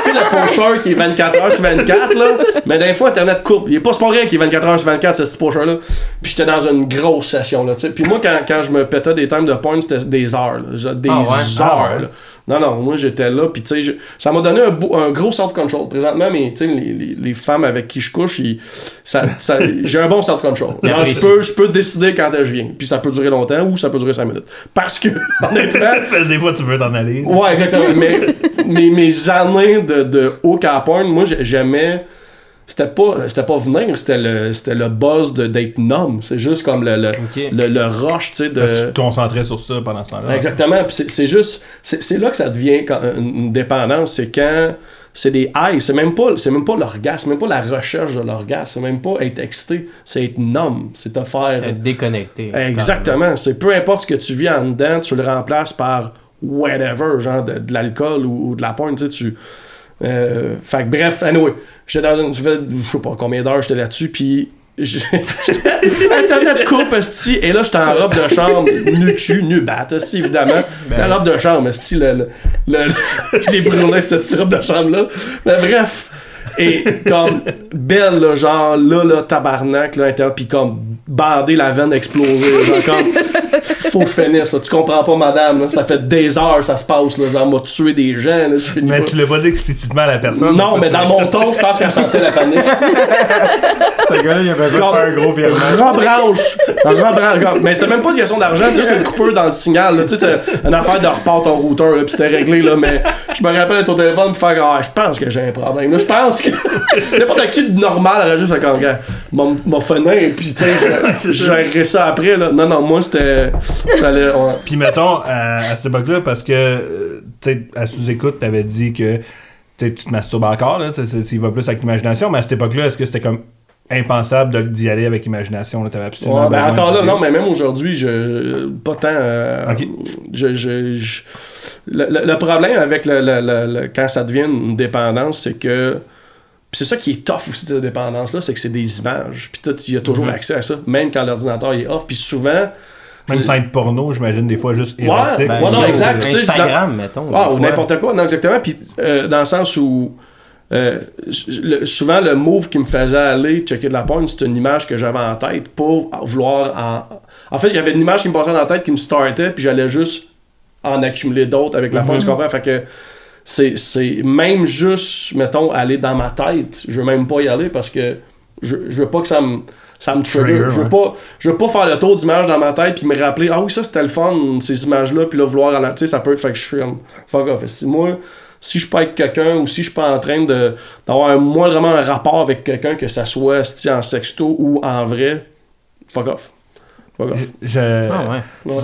tu sais, le pocheur qui est 24 heures sur 24, là. Mais des fois, Internet coupe. Il est pas vrai qu'il est 24 heures sur 24, ce petit pocheur-là. Puis j'étais dans une grosse session, là, tu sais. Puis moi, quand, quand je me pétais des times de porn, c'était des heures, là. Des Ah ouais? heures, Ah ouais? là. Non, non, moi j'étais là, puis tu sais, je- ça m'a donné un, gros self-control. Présentement, mais tu sais, les, les, les femmes avec qui je couche, ils- ça, ça- j'ai un bon self-control. Je peux, je peux décider quand je viens, puis ça peut durer longtemps ou ça peut durer 5 minutes. Parce que, honnêtement, des fois, tu veux t'en aller. Ouais, exactement. Mais mes, mes années de, de haut cap porn, moi, j'ai- j'aimais. C'était pas, c'était pas venir, c'était le, c'était le buzz de- d'être nom. C'est juste comme le, le, le, le rush, tu sais, de. Tu te concentrais sur ça pendant ce temps-là. Exactement. C'est, c'est juste. C'est, c'est là que ça devient quand- une, dépendance. C'est quand. C'est des highs. C'est même pas, c'est même pas l'orgasme, même pas la recherche de l'orgasme. C'est même pas être excité. C'est être nom. C'est te faire. C'est déconnecté. Exactement. C'est peu importe ce que tu vis en dedans, tu le remplaces par whatever, genre de, de l'alcool ou, ou de la porn, tu sais, tu... Euh, fait que bref, anyway, j'étais dans une... Je sais pas combien d'heures j'étais là-dessus, puis Internet coupe, esti, et là, j'étais en robe de chambre, nu cul, nu bat, esti, évidemment. La robe de chambre, esti, le, le, je l'ai brûlé, cette robe de chambre-là. Mais bref. Et comme belle, là, genre là, là, tabarnak, là, intérieur, pis comme bandé la veine explosée, genre comme faut que je finisse, là. Tu comprends pas, madame, là. Ça fait des heures, ça se passe, là. Genre, m'a tué des gens, là. Je finis Mais pas. tu l'as pas dit explicitement à la personne. Non, mais dans mon ton, je pense qu'elle sentait la panique. Ce gars-là, il a besoin de faire un gros virement. Rebranche! Rebranche! Mais c'était même pas une question d'argent, c'est juste une coupure dans le signal. là. Tu sais, c'était une affaire de repart ton routeur, pis c'était réglé, là. Mais je me rappelle ton téléphone faire Ah, je pense que j'ai un problème. Je pense que n'importe qui de normal aurait juste comme gars, m'a fenêtre, pis tu sais, je- je gérerai ça après, là. Non, non, moi, c'était. Ouais. Puis mettons, à, à cette époque-là, parce que, euh, tu sais, à sous-écoute, t'avais dit que tu te masturbes encore, là, tu y vas plus avec l'imagination, mais à cette époque-là, est-ce que c'était comme impensable d'y aller avec imagination, là, t'avais absolument Ouais, ben encore là, non, mais même aujourd'hui, je. Pas tant. euh, je, je- je- le, le- le problème avec le, quand ça devient une dépendance, c'est que. C'est ça qui est tough aussi de cette dépendance-là, c'est que c'est des images. Puis toi, tu as toujours Mhm. accès à ça, même quand l'ordinateur est off. Puis souvent. Même sans être porno, j'imagine, des fois, juste Ouais, érotique. ben, Ouais, non, exact, Instagram, mettons. Ah, des ou fois. n'importe quoi, non, exactement. Puis euh, dans le sens où. euh, le- souvent, le move qui me faisait aller checker de la porn, c'était une image que j'avais en tête pour vouloir en. En fait, il y avait une image qui me passait dans la tête qui me startait, puis j'allais juste en accumuler d'autres avec la porn, tu comprends? Fait que c'est, c'est même juste, mettons, aller dans ma tête, je veux même pas y aller parce que je, je veux pas que ça me. Ça me trigger. Trigger, je, veux ouais. pas, je veux pas faire le tour d'images dans ma tête puis me rappeler Ah oui, ça c'était le fun, ces images-là, puis là, vouloir en. Tu sais, ça peut. Fait que je suis comme. Fuck off. Si moi, si je suis pas avec quelqu'un ou si je suis pas en train de d'avoir un, moi vraiment un rapport avec quelqu'un, que ça soit en sexto ou en vrai, fuck off. Fuck off. Je- Ah ouais. Ouais.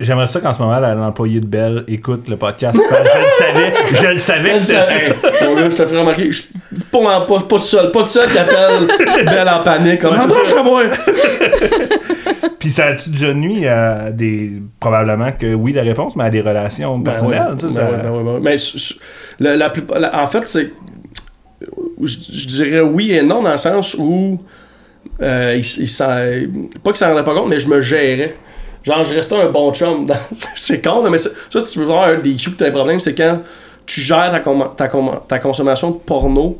J'aimerais ça qu'en ce moment, l'employé de Bell écoute le podcast. je le savais, je le savais que c'était Hey, mon gars, je te ferai remarquer, je suis pas, en- pas, pas tout seul, pas tout seul qui appelle Belle en panique, comme Ouais, ça. moi. Puis ça a-tu déjà nuit à des. Probablement que oui, la réponse, mais à des relations Ben personnelles. ouais, ben ça- ouais, ben ben. Mais la, la en fait, c'est. Je, je dirais oui et non dans le sens où. euh, il, pas qu'il s'en rendait pas compte, mais je me gérais. Genre, je restais un bon chum. dans- c'est con, mais ça, si tu veux voir un des cues que t'as un problème, c'est quand tu gères ta, ta, ta consommation de porno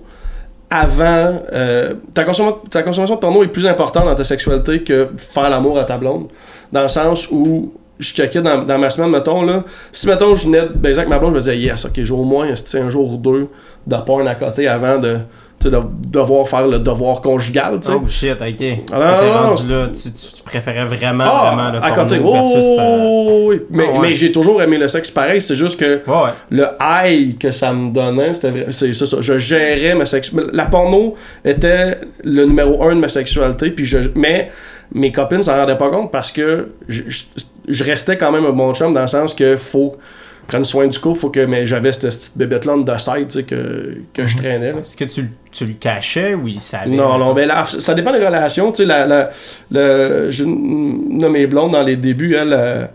avant. euh, ta, consommation, ta consommation de porno est plus importante dans ta sexualité que faire l'amour à ta blonde. Dans le sens où je checkais dans, dans ma semaine, mettons, là. Si, mettons, je venais de baiser avec ma blonde, je me disais, yes, ok, j'ai au moins un jour ou deux de porn à côté avant de, de devoir faire le devoir conjugal, tu sais. Oh shit, ok. Ah, non, rendu là, tu, tu- tu préférais vraiment, Ah, vraiment le porno Oh, versus... euh, oui. Mais, Ah, ouais. mais j'ai toujours aimé le sexe pareil, c'est juste que ouais. le high que ça me donnait, c'était vrai- c'est c'est ça. Je gérais ma sexualité. La porno était le numéro un de ma sexualité, puis je, mais mes copines s'en rendaient pas compte parce que je, je- je restais quand même un bon chum dans le sens que faut prendre soin du couple, faut que mais j'avais cette petite bébête-là de side tu sais, que, que je traînais. là. Est-ce que tu, tu le cachais ou il savait? Non, non, ben là, ça dépend des relations. Tu sais, la, la, le, je nomme mes blondes dans les débuts, elle.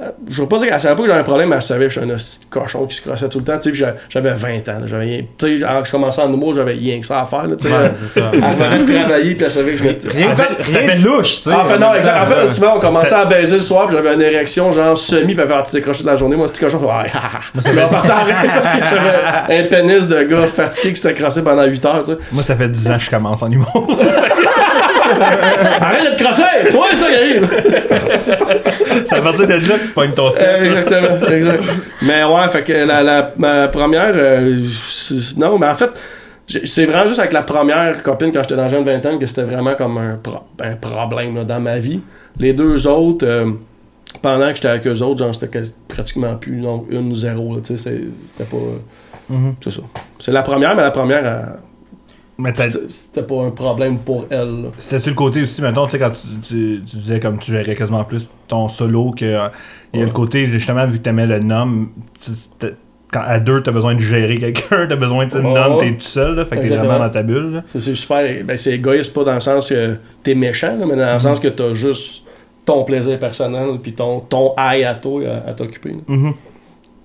Euh, je veux pas dire qu'elle savait pas que j'avais un problème, mais elle savait que je suis un cochon qui se crossait tout le temps. Tu sais, j'avais 20 ans. J'avais rien- tu sais, alors que je commençais en humour, j'avais rien que ça à faire. Là, tu sais, Ouais, euh, ça. elle venait de travailler, puis elle savait que je m'étais. Rien, En fait, rien de louche, tu sais. en fait, non, exact. En fait, souvent, on commençait à baiser le soir, puis j'avais une érection, genre semi, puis elle avait décroché de la journée. Moi, c'était cochon, je ah. Puis on partait en rire parce que j'avais un pénis de gars fatigué qui s'était crossé pendant 8 heures, tu sais. Moi, ça fait 10 ans que je commence en humour. Arrête de te crosser! Tu vois ça arrive! c'est à partir de là tu pognes ton step. Euh, exactement, exact. Mais ouais, fait que la, la- ma première. euh, non, mais en fait, j'ai- c'est vraiment juste avec la première copine quand j'étais dans jeune vingtaine que c'était vraiment comme un, pro- un problème là, dans ma vie. Les deux autres, euh, pendant que j'étais avec eux autres, genre c'était pratiquement plus, donc une ou zéro, c'était pas. euh. C'est ça. C'est la première, mais la première, t'as- c'était c'était pas un problème pour elle. C'était-tu le côté aussi, maintenant, tu sais, quand tu, tu- tu disais comme tu gérais quasiment plus ton solo, que euh, il y a Ouais. le côté, justement, vu que t'aimais le nom, quand à deux, t'as besoin de gérer quelqu'un, t'as besoin de nom, t'es tout seul, là, fait que t'es vraiment dans ta bulle. C'est super. Ben, c'est égoïste, pas dans le sens que t'es méchant, là, mais dans le sens que t'as juste ton plaisir personnel puis ton, ton aïe à toi à, à t'occuper. Mhm.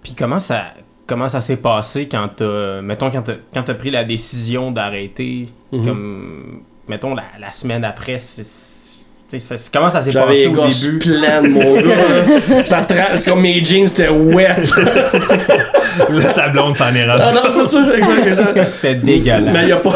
Puis comment ça, comment ça s'est passé quand t'as, mettons, quand t'as, quand t'as pris la décision d'arrêter, Mhm. comme, mettons, la, la semaine après, c'est. Ça- Comment ça s'est J'avais passé les au gosses début? pleines, mon gars. Ça comme mes jeans, c'était wet. Là, sa blonde s'en est rendue. ah non, c'est ça. C'était dégueulasse. Mais il n'y a pas.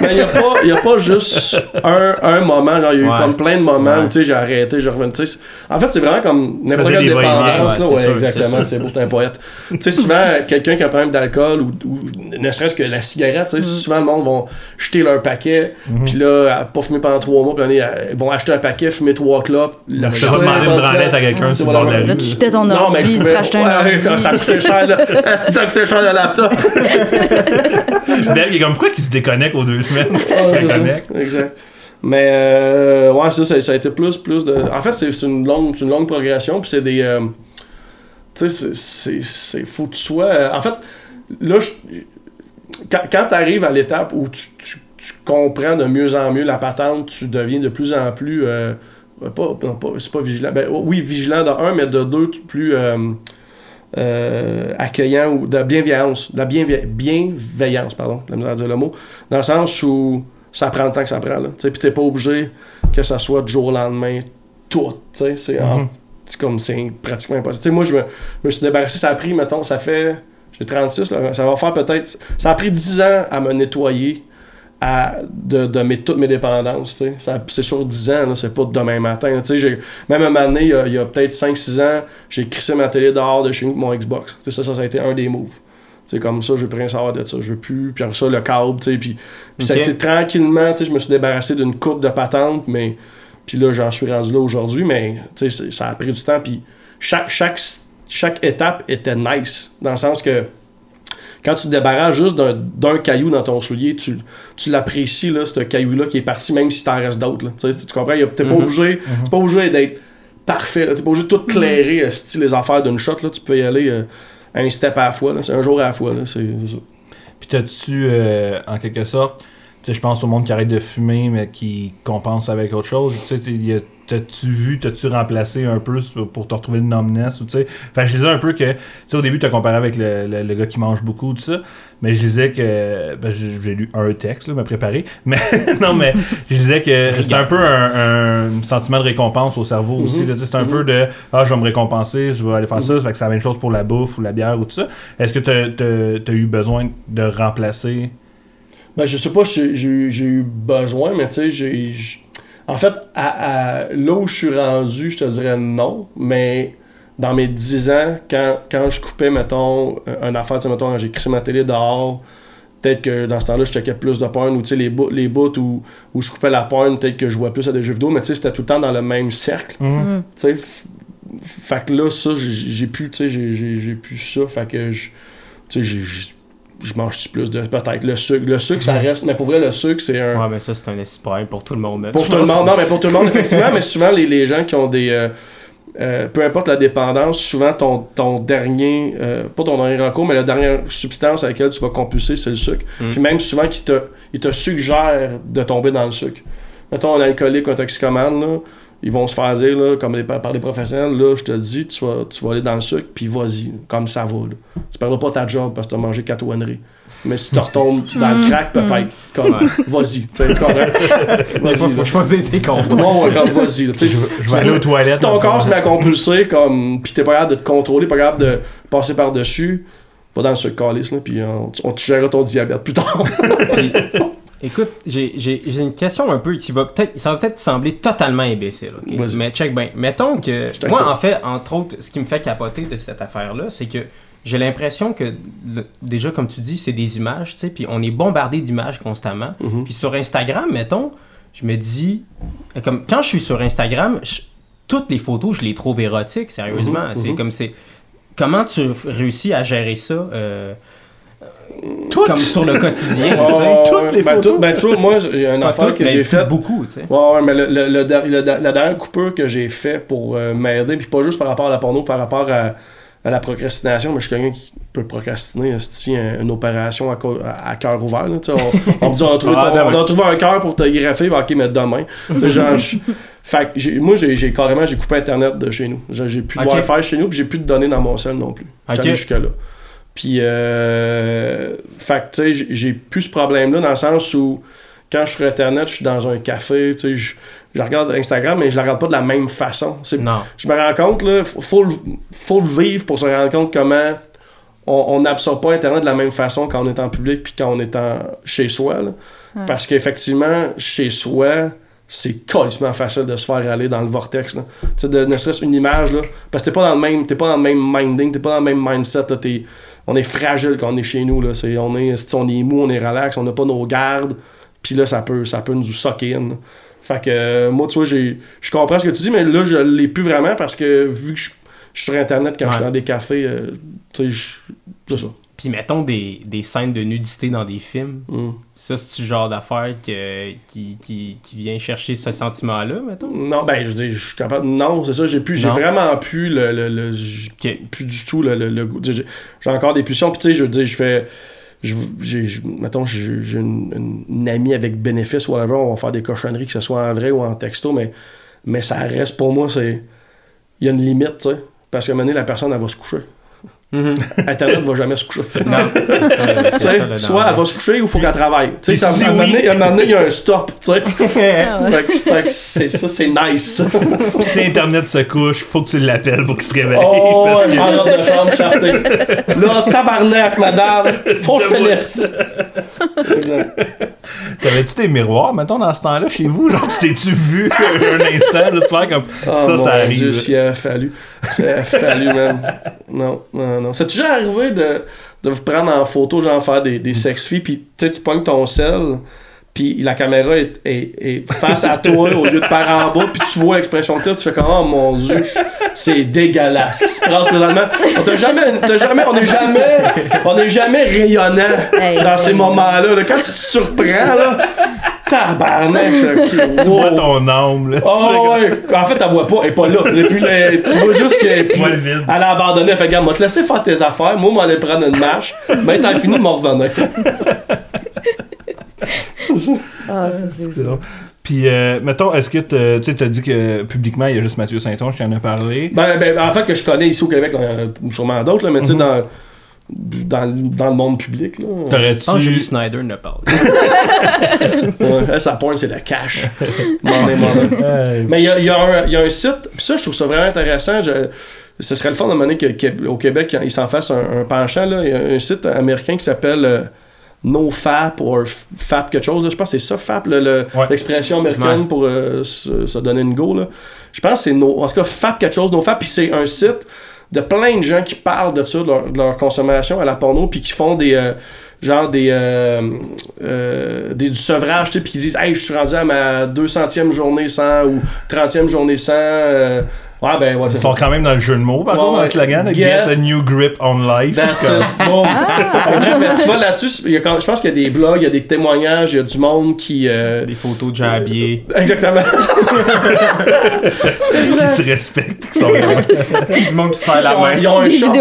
Mais il y a pas, y a pas juste un, un moment. genre, Il y a eu Ouais. comme plein de moments Ouais. où tu sais, j'ai arrêté, j'ai revenu. tu sais, c'est- En fait, c'est vraiment comme n'importe quelle dépendance. ouais, là, sûr, exactement. c'est C'est beau, t'es un poète. tu sais, souvent, quelqu'un qui a un problème d'alcool ou, ou ne serait-ce que la cigarette, tu sais, souvent le monde vont jeter leur paquet, puis là, à pas fumer pendant trois mois, puis là, ils vont acheter un paquet, fumer trois clopes. Là, je pas demander une branlette à quelqu'un sur le bord de la rue. Là, tu jetais ton Non, mais ordi, tu rachetais un ouais, ordi. ça, ça coûtait cher, là. Asti, ça coûtait cher le laptop. Belle, il est comme pourquoi qu'il se déconnecte aux deux semaines? Se reconnecte. Exact. Mais euh, ouais, ça, ça, ça a été plus, plus de. En fait, c'est une longue, une longue progression, puis c'est des. euh, tu sais, c'est- Faut que tu sois. euh, en fait, là, je- quand, quand tu arrives à l'étape où tu, tu, tu comprends de mieux en mieux la patente, tu deviens de plus en plus. euh, pas, non, pas- c'est pas vigilant. Ben, oui, vigilant de un, mais de deux, plus. euh, euh, accueillant ou de bienveillance, de la bienve- bienveillance, pardon, la misère à dire le mot, dans le sens où ça prend le temps que ça prend, là, tu sais, puis t'es pas obligé que ça soit du jour au lendemain, tout, c'est Mhm. c'est comme, c'est pratiquement impossible. Moi, je me, me suis débarrassé, ça a pris, mettons, ça fait, j'ai 36, là, ça va faire peut-être, ça a pris 10 ans à me nettoyer à, de, de mes, toutes mes dépendances, C'est sur 10 ans, c'est pas de demain matin, j'ai- même à un moment donné, il y a, peut-être 5-6 ans, j'ai crissé ma télé dehors de chez nous mon Xbox. Ça, ça, ça a été un des moves. C'est comme ça, je veux plus rien savoir de ça. Je veux plus. Puis après ça, le câble, tu sais. Puis, puis ça a été tranquillement, tu sais, je me suis débarrassé d'une coupe de patentes, mais. Puis là, j'en suis rendu là aujourd'hui, mais tu sais, ça a pris du temps. Puis chaque, chaque, chaque étape était nice. Dans le sens que quand tu te débarrasses juste d'un- d'un caillou dans ton soulier, tu, tu l'apprécies, là, ce caillou-là qui est parti, même si t'en restes d'autres. là. Tu comprends? T'es pas Mhm. obligé, t'es pas obligé d'être parfait. T'es pas obligé de tout clairer, euh, style les affaires d'une shot. Là. Tu peux y aller euh, un step à la fois. là. C'est un jour à la fois. là. C'est ça. Puis t'as-tu, euh, en quelque sorte, tu sais, je pense au monde qui arrête de fumer, mais qui compense avec autre chose. Tu sais, t'es- y a- t'as-tu vu, t'as-tu remplacé un peu pour te retrouver le numbness ou tu sais? Enfin, je disais un peu que, tu sais, au début, t'as comparé avec le, le- le gars qui mange beaucoup, tout ça. Mais je disais que, ben, j'ai lu un texte, là, m'a préparé. Mais, non, mais je disais que c'est un peu un, un sentiment de récompense au cerveau aussi. Mhm. sais, C'est un peu de, ah, je vais me récompenser, je vais aller faire ça. Fait que c'est la même chose pour la bouffe ou la bière ou tout ça. Est-ce que t'as eu besoin de remplacer? Ben, je sais pas j'ai eu besoin, mais tu sais, j'ai. En fait, à, à- là où je suis rendu, je te dirais non, mais dans mes 10 ans, quand, quand je coupais, mettons, un- une affaire, tu sais, mettons, quand j'ai crissé ma télé dehors, peut-être que dans ce temps-là, je checkais plus de porn, ou tu sais, les, bouts, les bouts où, où je coupais la porn, peut-être que je jouais plus à des jeux vidéo, mais tu sais, c'était tout le temps dans le même cercle. Mm. Tu sais, fait que là, ça, j'ai- plus, tu sais, j'ai- plus ça. Fait que je, tu sais, j'ai- je mange plus de, peut-être, le sucre. Le sucre, ça reste, mais pour vrai, le sucre, c'est un... Ouais, mais ça, c'est un problème pour tout le monde. Pour tout le monde, non, mais pour tout le monde, effectivement, mais souvent, les, les gens qui ont des... euh, euh, peu importe la dépendance, souvent ton, ton dernier, euh, pas ton dernier recours, mais la dernière substance à laquelle tu vas compulser, c'est le sucre. Mm. Puis même souvent, qui te, il te suggère de tomber dans le sucre. Mettons un alcoolique ou un toxicomane, là, ils vont se faire dire, là, comme par des professionnels, là, je te dis, tu vas, tu vas aller dans le sucre, puis vas-y, comme ça va. Là. Tu perdras pas ta job parce que tu as mangé quatre ouaneries. Mais si tu retombes dans le crack, peut-être, comme, Ouais. vas-y, tu sais, tu comprends? Vas-y, faut là. choisir ses comptes. Bon, ouais, comme, vas-y. Je- si- je vais aller aux toilettes, Si ton corps se met à compulser, comme, pis t'es pas capable de te contrôler, pas capable de passer par-dessus, pas dans le sucre calice, là, pis on, on te gérera ton diabète plus tard. Écoute, j'ai une question un peu qui va peut-être, ça va peut-être sembler totalement imbécile, ok? Vas-y. Mais check bien. Mettons que, moi, en fait, entre autres, ce qui me fait capoter de cette affaire-là, c'est que j'ai l'impression que, le- déjà, comme tu dis, c'est des images, tu sais, puis on est bombardé d'images constamment. Mhm. Puis sur Instagram, mettons, je me dis, comme quand je suis sur Instagram, je- toutes les photos, je les trouve érotiques, sérieusement. Mhm, C'est mhm. comme c'est. Comment tu réussis à gérer ça euh, comme sur le quotidien? toutes les ben, photos. tout- ben, tu vois, moi, j'ai Pas affaire que j'ai faite. beaucoup, tu sais. Ouais, ouais, mais le, la dernière coupure que j'ai fait pour euh, m'aider, puis pas juste par rapport à la porno, par rapport à, à la procrastination, mais je suis quelqu'un qui peut procrastiner, c'est une opération à, cœur ouvert. Là, on, on me dit on a trouvé, Ah, ton- demain. on a trouvé un cœur pour te greffer, ben, ok, mais demain. Genre, fait que moi, j'ai carrément j'ai coupé Internet de chez nous. J'ai plus de Ok. Wi-Fi chez nous, puis j'ai plus de données dans mon cell non plus. Allé jusque-là. Puis, euh, fait que, tu sais, j'ai- plus ce problème-là dans le sens où quand je suis sur Internet, je suis dans un café, tu sais, je, je regarde Instagram, mais je la regarde pas de la même façon. Non. Je me rends compte, là, faut, faut, le- faut le vivre pour se rendre compte comment on n'absorbe pas Internet de la même façon quand on est en public puis quand on est en, chez soi. là. Parce qu'effectivement, chez soi, c'est carrément facile de se faire aller dans le vortex. Là. Tu sais, de, ne serait-ce une image, là, parce que t'es pas dans le même, t'es pas dans le même minding, t'es pas dans le même mindset. Là, t'es- on est fragile quand on est chez nous. Là. On, est, si on est mou, on est relax, on n'a pas nos gardes. Puis là, ça peut, ça peut nous là. Fait que euh, moi, tu vois, j'ai, je comprends ce que tu dis, mais là, je l'ai plus vraiment parce que vu que je, suis sur Internet quand je suis dans des cafés, euh, tu sais, c'est ça. Puis mettons des, des scènes de nudité dans des films. Mm. Ça, c'est le genre d'affaire qui, qui, qui vient chercher ce sentiment-là, mettons? Non, ben, je dis, je suis capable. Non, c'est ça, j'ai plus, j'ai vraiment plus le. le, le- plus du tout le, le, goût. J'ai encore des pulsions, puis tu sais, je veux dire, je fais. je- J'ai, mettons, j'ai une amie avec bénéfice, whatever, on va faire des cochonneries, que ce soit en vrai ou en texto, mais, mais ça reste, pour moi, c'est. Il y a une limite, tu sais. Parce qu'à un moment donné, la personne, elle va se coucher. Mhm. Internet va jamais se coucher. Non. Tu soit elle va se coucher ou il faut qu'elle travaille. Tu sais, Puis ça- si à un moment oui- donné, à un moment donné, il y a un stop, tu sais. Ah ouais. Fait que- fait que c'est, ça, c'est nice. si Internet se couche, faut que tu l'appelles pour qu'il se réveille. Oh, parce que- de chambre, shafté. Là, tabarnak, madame. Faut que je finisse. T'avais-tu des miroirs, mettons, dans ce temps-là, chez vous? Genre, tu t'es-tu vu un instant, là, de faire comme Oh, ça, ça arrive. Dieu, là. s'il a fallu. A fallu, man. Non, non, non. C'est déjà arrivé de, de vous prendre en photo, genre faire des, des sex filles, puis tu sais, tu pognes ton sel, puis la caméra est, est- est face à toi au lieu de par en bas, puis tu vois l'expression que t'as, tu fais comme, oh mon Dieu, c'est dégueulasse ce qui se passe présentement? On jamais, t'as jamais, on n'est jamais, on n'est jamais rayonnant Hey, dans ces hey. moments-là. là. Quand tu te surprends, là, tabarnak, je suis ok, Tu vois wow. ton âme, là. Oh ouais! En fait, elle voit pas, elle est pas là. Et puis, là, tu vois juste qu'elle Tu vois le vide. Elle a abandonné, elle fait regarde, moi te laisser faire tes affaires, moi, moi aller prendre une marche, mais t'as fini de m'en revenir. Ah, ça, c'est drôle. Puis, euh, mettons, est-ce que tu sais, t'as dit que publiquement, il y a juste Mathieu Saint-Onge qui en a parlé? Ben, ben, en fait, que je connais ici au Québec, là, il y en a sûrement d'autres, là, mais tu sais, dans, dans, dans le monde public, là. T'aurais-tu. Ah, Julie Snyder ne parle. Ouais, sa porn, c'est le cash. Money, money. Mais il y a, il y a un- il y a un site, puis ça, je trouve ça vraiment intéressant. Je- ce serait le fun de donné qu'au Québec, il s'en fasse un, un penchant. Là. Il y a un site américain qui s'appelle euh, NoFap ou FAP quelque chose. là. Je pense que c'est ça, FAP, le- le- Ouais. l'expression américaine Ouais. pour euh, se, se donner une go. Là. Je pense que c'est no, en tout cas FAP quelque chose, NoFap, puis c'est un site de plein de gens qui parlent de ça, de leur, consommation à la porno, puis qui font des. euh, genre des, euh, euh, des du sevrage, tu sais, puis qui disent Hey, je suis rendu à ma 200e journée sans ou 30e journée sans. Euh, ouais, ben, ouais, Ils c'est sont quand même dans le jeu de mots, par Ouais, contre, dans ouais. le slogan, Get- Get a new grip on life. That's Comme- it. Tu vois là-dessus, je pense qu'il y a des blogs, il y a des témoignages, il y a du monde qui. euh, Des photos de gens habillés. Exactement. qui se respectent. qui sont du monde qui se fait Ils ont, la ils main. ont un Des shop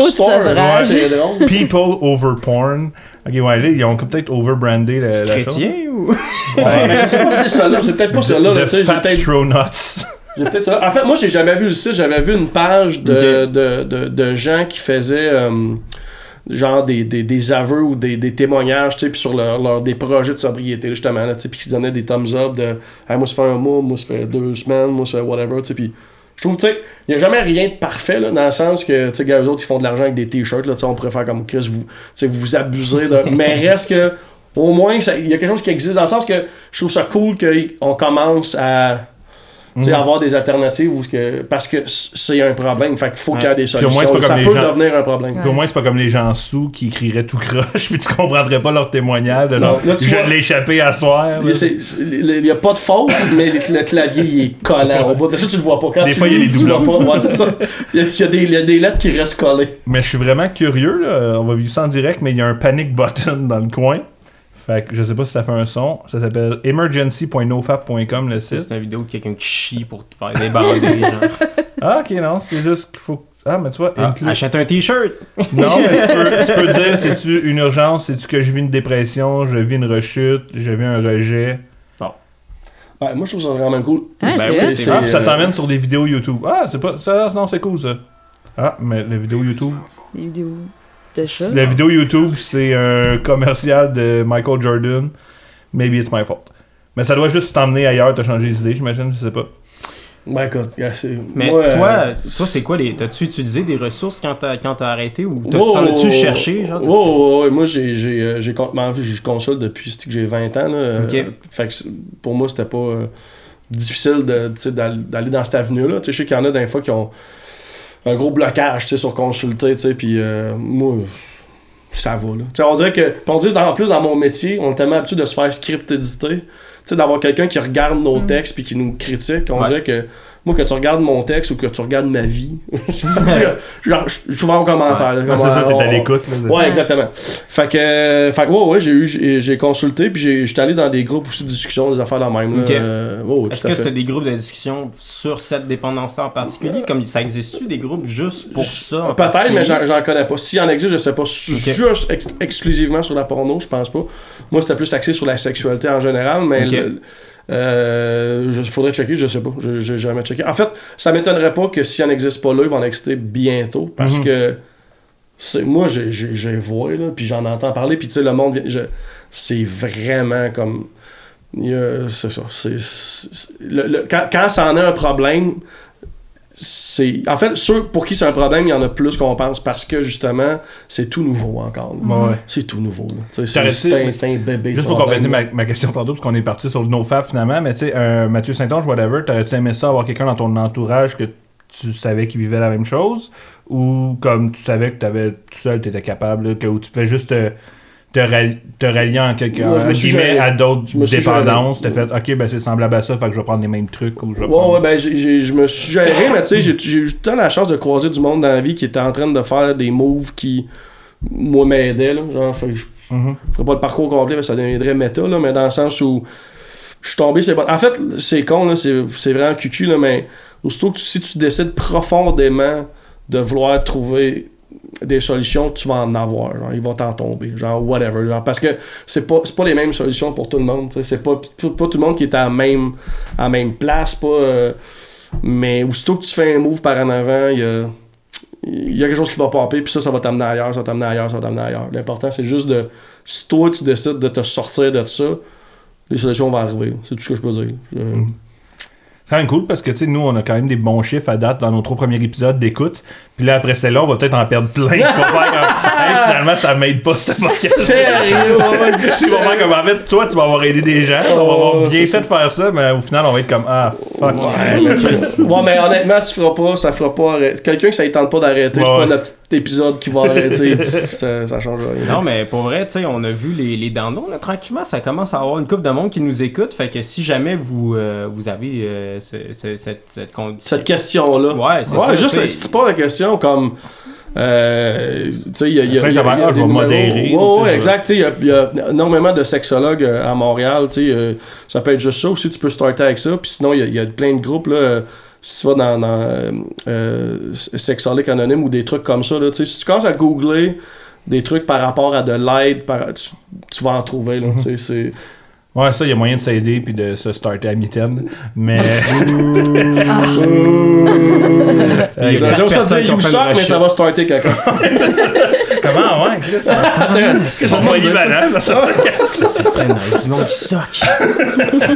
c'est drôle. People over porn. Ok, ouais, là, ils ont peut-être overbrandé la, la chose. Chrétien ou? Ouais, mais je sais pas si c'est ça là, c'est peut-être pas ça là, là, The tu sais, j'ai Fat peut-être Astronauts. J'ai peut-être ça. En fait, moi, j'ai jamais vu le site. J'avais vu une page de, de, de, de gens qui faisaient euh, genre des, des, des aveux ou des, des témoignages, tu sais, puis sur leur, leur- des projets de sobriété, justement, là, tu sais, puis qui donnaient des thumbs up de hey, moi, ça fait un mois, moi, ça fait deux semaines, moi, ça fait whatever, tu sais, puis je trouve, tu sais, il n'y a jamais rien de parfait, là, dans le sens que, tu sais, eux autres, ils font de l'argent avec des t-shirts, là, tu sais, on pourrait faire comme Chris, vous, tu sais, vous vous abusez de. Mais reste que, au moins, il y a quelque chose qui existe, dans le sens que je trouve ça cool qu'on commence à. Mhm. avoir des alternatives que, parce que c'est un problème. Fait qu'il faut qu'il y ait des solutions. moins, ça peut gens- devenir un problème. Puis au moins, c'est pas comme les gens sous qui crieraient tout croche, puis tu comprendrais pas leur témoignage. de là, tu je vois- l'échapper à soir. Il n'y a pas de faute, mais le, le clavier il est collant au bout. Mais ça, tu le vois pas. Quand Des tu fois, il y a des doublons. Ouais, c'est ça. Il y, a, des, il y a des lettres qui restent collées. Mais je suis vraiment curieux, là. on va vivre ça en direct, mais il y a un panic button dans le coin. Fait que je sais pas si ça fait un son. Ça s'appelle emergency.nofap.com le site. C'est une vidéo de quelqu'un qui chie pour te faire débander, genre. Ah, ok, non, c'est juste qu'il faut. Ah, mais tu vois, Ah, inclus- achète un t-shirt! Non, mais tu peux, tu peux dire c'est-tu une urgence, c'est-tu que je vis une dépression, je vis une rechute, je vis un rejet? Ouais, moi, je trouve ça vraiment cool. Hein, Ben c'est oui, vrai? c'est Ah, puis ça euh, t'emmène sur des vidéos YouTube. Ah, c'est pas. Ça, non, c'est cool ça. Ah, mais la vidéo YouTube. Des vidéos de. La vidéo YouTube, c'est un commercial de Michael Jordan. Maybe it's my fault. Mais ça doit juste t'emmener ailleurs, t'as changé les idées, j'imagine, je sais pas. Ben écoute. Mais moi, toi, euh, toi c'est quoi les. T'as-tu utilisé des ressources quand t'as quand t'as arrêté ou Oh, t'en as-tu oh, cherché, genre? oh, oh, oh, moi j'ai j'ai euh, j'ai ben, consulte depuis que j'ai 20 ans là. fait que pour moi c'était pas euh, difficile de d'aller dans cette avenue là. Tu sais, je sais qu'il y en a des fois qui ont un gros blocage tu sais, sur consulter, tu sais, puis euh, moi ça va là. Tu sais, on dirait que on dirait en plus dans mon métier, on est tellement habitué de se faire script éditer, tu sais d'avoir quelqu'un qui regarde nos textes puis qui nous critique, on Ouais. dirait que moi, que tu regardes mon texte ou que tu regardes ma vie, genre, je suis souvent au commentaire. là, Ouais, comme, c'est ça, t'es à l'écoute. là, c'est- Ouais, exactement. Fait que, fait que, ouais, ouais, j'ai eu, j'ai j'ai consulté, puis j'ai- j'étais allé dans des groupes aussi de discussion, des affaires de même. Là, Ok. Euh, ouais, ouais, Est-ce que c'était des groupes de discussion sur cette dépendance-là en particulier? Comme ça existe-tu des groupes juste pour ça? Peut-être, mais j'en j'en connais pas. S'il en existe, je sais pas. Juste ex- exclusivement sur la porno, je pense pas. Moi, c'était plus axé sur la sexualité en général, mais le- euh, je- faudrait checker, je sais pas. Je- J'ai jamais checké. En fait, ça m'étonnerait pas que s'il en existe pas là, ils vont en exister bientôt. Parce Mhm. que moi, j'ai- vois, là, puis j'en entends parler, puis tu sais, le monde, c'est vraiment comme. il C'est ça. le- le- quand, quand ça en a un problème, c'est. En fait, ceux pour qui c'est un problème, il y en a plus qu'on pense parce que justement, c'est tout nouveau encore. Ouais. C'est tout nouveau. C'est un, bébé. Juste pour compléter ma, ma question tantôt, parce qu'on est parti sur le NoFap finalement, mais tu sais, Mathieu Saint-Onge, whatever, t'aurais-tu aimé ça avoir quelqu'un dans ton entourage que tu savais qu'il vivait la même chose? Ou comme tu savais que t'avais tout seul, t'étais capable, là, que où tu pouvais juste te, te, ralli- te rallier en quelque géré. à d'autres dépendances, t'as fait ok, ben c'est semblable à ça, fait que je vais prendre les mêmes trucs ou je vais Ouais, prendre. ouais, ben, je me suis géré, mais tu sais, j'ai eu temps la chance de croiser du monde dans la vie qui était en train de faire des moves qui, moi, m'aidaient, là. Genre, fait que je Mhm. ferai pas le parcours complet parce que ça deviendrait méta, là, mais dans le sens où je suis tombé, c'est bon. En fait, c'est con, là, c'est c'est vraiment cucu, là, mais aussitôt que tu- si tu décides profondément de vouloir trouver des solutions, tu vas en avoir. Genre, ils vont t'en tomber. Genre, whatever. Genre, parce que c'est pas, c'est pas les mêmes solutions pour tout le monde. C'est pas, pas, tout le monde qui est à la même, à même place. Pas, euh, mais aussitôt que tu fais un move par en avant, il y a, il y a quelque chose qui va popper, puis ça, ça va t'amener ailleurs, ça va t'amener ailleurs, ça va t'amener ailleurs. L'important, c'est juste de. Si toi, tu décides de te sortir de ça, les solutions vont arriver. C'est tout ce que je peux dire. Euh, C'est quand même cool parce que nous on a quand même des bons chiffres à date dans nos trois premiers épisodes d'écoute. Puis là après celle-là, on va peut-être en perdre plein. Pour faire comme, Hey, finalement, ça m'aide pas ce podcast. Sérieux, Tu vas faire comme en fait, toi tu vas avoir aidé des gens, on va avoir Oh, bien fait de faire ça, mais au final on va être comme ah fuck. Ouais, ouais, mais honnêtement, tu feras pas, ça fera pas arrêter. Quelqu'un que ça ne tente pas d'arrêter, Ouais, c'est pas notre petit épisode qui va arrêter. ça, ça change rien. Non, mais pour vrai, tu sais, on a vu les, les dandons, là, tranquillement, ça commence à avoir une couple de monde qui nous écoute. Fait que si jamais vous, euh, vous avez euh, ce- ce- cette, cette condition. Cette question-là. Ouais, c'est Ouais, ça, juste si tu poses la question comme. Euh, tu sais, il y a, y a, y y des numéros. modérer, Ouais, exact. Il y, a- énormément de sexologues euh, à Montréal. euh, ça peut être juste ça aussi. Tu peux starter avec ça. Puis sinon, il y a, plein de groupes. Là, si tu vas dans, dans euh, Sexologue Anonyme ou des trucs comme ça, là, si tu commences à googler des trucs par rapport à de l'aide, tu, tu vas en trouver. Là, Ouais, ça, il y a moyen de s'aider puis de se starter à mitaine. Mais. Euh, il y a ça mais ça va starter quelqu'un. Comment, ouais, Chris? C'est Ils sont polyvalents, dans ce podcast-là. Ça serait nice, du monde qui soque.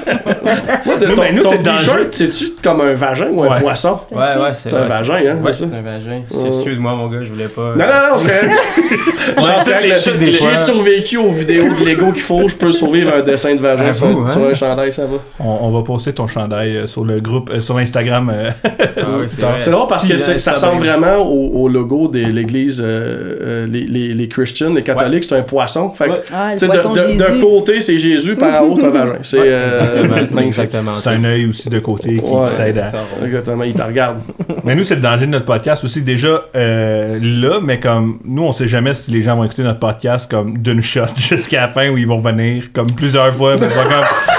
Ton, ben, nous, ton c'est t-shirt, c'est-tu comme un vagin ou un Ouais. poisson? Ouais, ouais, c'est C'est un vrai, vagin, hein? Ouais, c'est c'est un vagin. Ouais. Excuse-moi, mon gars, je voulais pas. Non, non, non, c'est correct. Toutes les fois. J'ai survécu aux vidéos de Lego qu'il faut, je peux survivre à un dessin de vagin sur, hein? un chandail, ça va. On, on va poster ton chandail euh, sur le groupe, euh, sur l'Instagram. euh, Ah c'est vrai. C'est drôle parce que c'est- ça ressemble vraiment au, au logo de l'église, euh, euh, les, les, les Christians, les catholiques, c'est un poisson. Fait que, Ouais. Ah, d'un côté, c'est Jésus, par c'est un vagin. C'est Ouais, euh, exactement, c'est exactement c'est un œil aussi de côté qui Ouais, t'aide à. ça, ouais. Exactement, il te regarde. Mais nous, c'est le danger de notre podcast aussi. Déjà, euh, là, mais comme nous, on sait jamais si les gens vont écouter notre podcast comme d'une shot jusqu'à la fin où ils vont venir comme plusieurs fois. comme,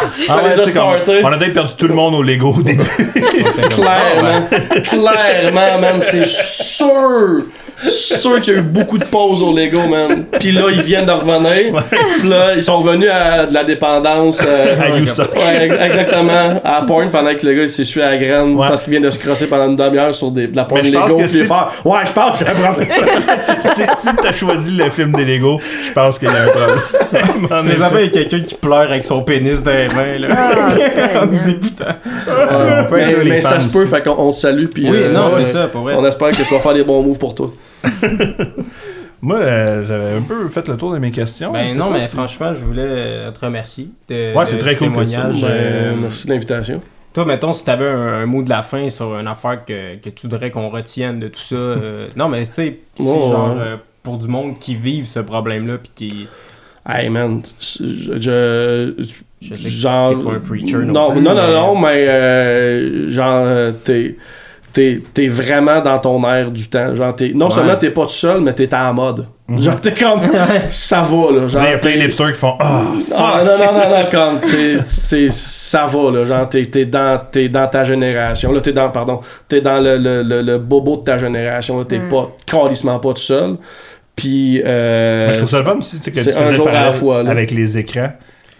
Ça les a tu sais, comme, startés. on a peut-être perdu tout le monde au Lego au début. Clairement, clairement, man, c'est sûr, sûr qu'il y a eu beaucoup de pauses au Lego, man. Puis là, ils viennent de revenir. Puis là, ils sont revenus à de la dépendance. euh, à Youssef. ouais, ex- exactement. À la porn pendant que le gars il s'essuie à la graine Ouais. parce qu'il vient de se crosser pendant une demi-heure sur des, de la porn Mais je pense Lego. que Puis il si faire Ouais, je pense que j'ai un problème. si si t'as choisi le film des Lego, je pense qu'il y a un problème. En Mais effet. jamais il y a quelqu'un qui pleure avec son pénis dans les 2020, là. Ah, écoutant. Ouais, peut mais ça se peut, aussi. fait qu'on on te salue. Puis, Oui, euh, non, c'est ça, pour vrai. On espère que tu vas faire des bons moves pour toi. Moi, euh, j'avais un peu fait le tour de mes questions. Ben non, mais si- franchement, je voulais euh, te remercier. De, Ouais, c'est très cool témoignage. Ben, euh, merci de l'invitation. Toi, mettons, si t'avais un, un mot de la fin sur une affaire que, que tu voudrais qu'on retienne de tout ça. euh, non, mais tu sais, si Ouais, genre ouais. euh, pour du monde qui vive ce problème-là, puis qui. Hey man, je. je Je sais que genre. t'es pas un preacher non non, plus, non, non, mais- non, mais euh, genre, t'es. T'es, t'es vraiment dans ton air du temps. Genre, t'es, non Ouais. seulement t'es pas tout seul, mais t'es en mode. Genre, t'es comme. ça va, là. Genre, il y a plein d'hipsters qui font Ah! Non, non, non, non, comme, t'es, c'est, ça va, là, genre, t'es, t'es dans, t'es dans ta génération, là, t'es dans, pardon, t'es dans le, le, le, le bobo de ta génération, là, t'es Mm. pas, calissement pas tout seul, puis, euh... Mais je trouve ça le fun aussi, tu sais, que c'est tu un jour à la fois, là. avec les écrans.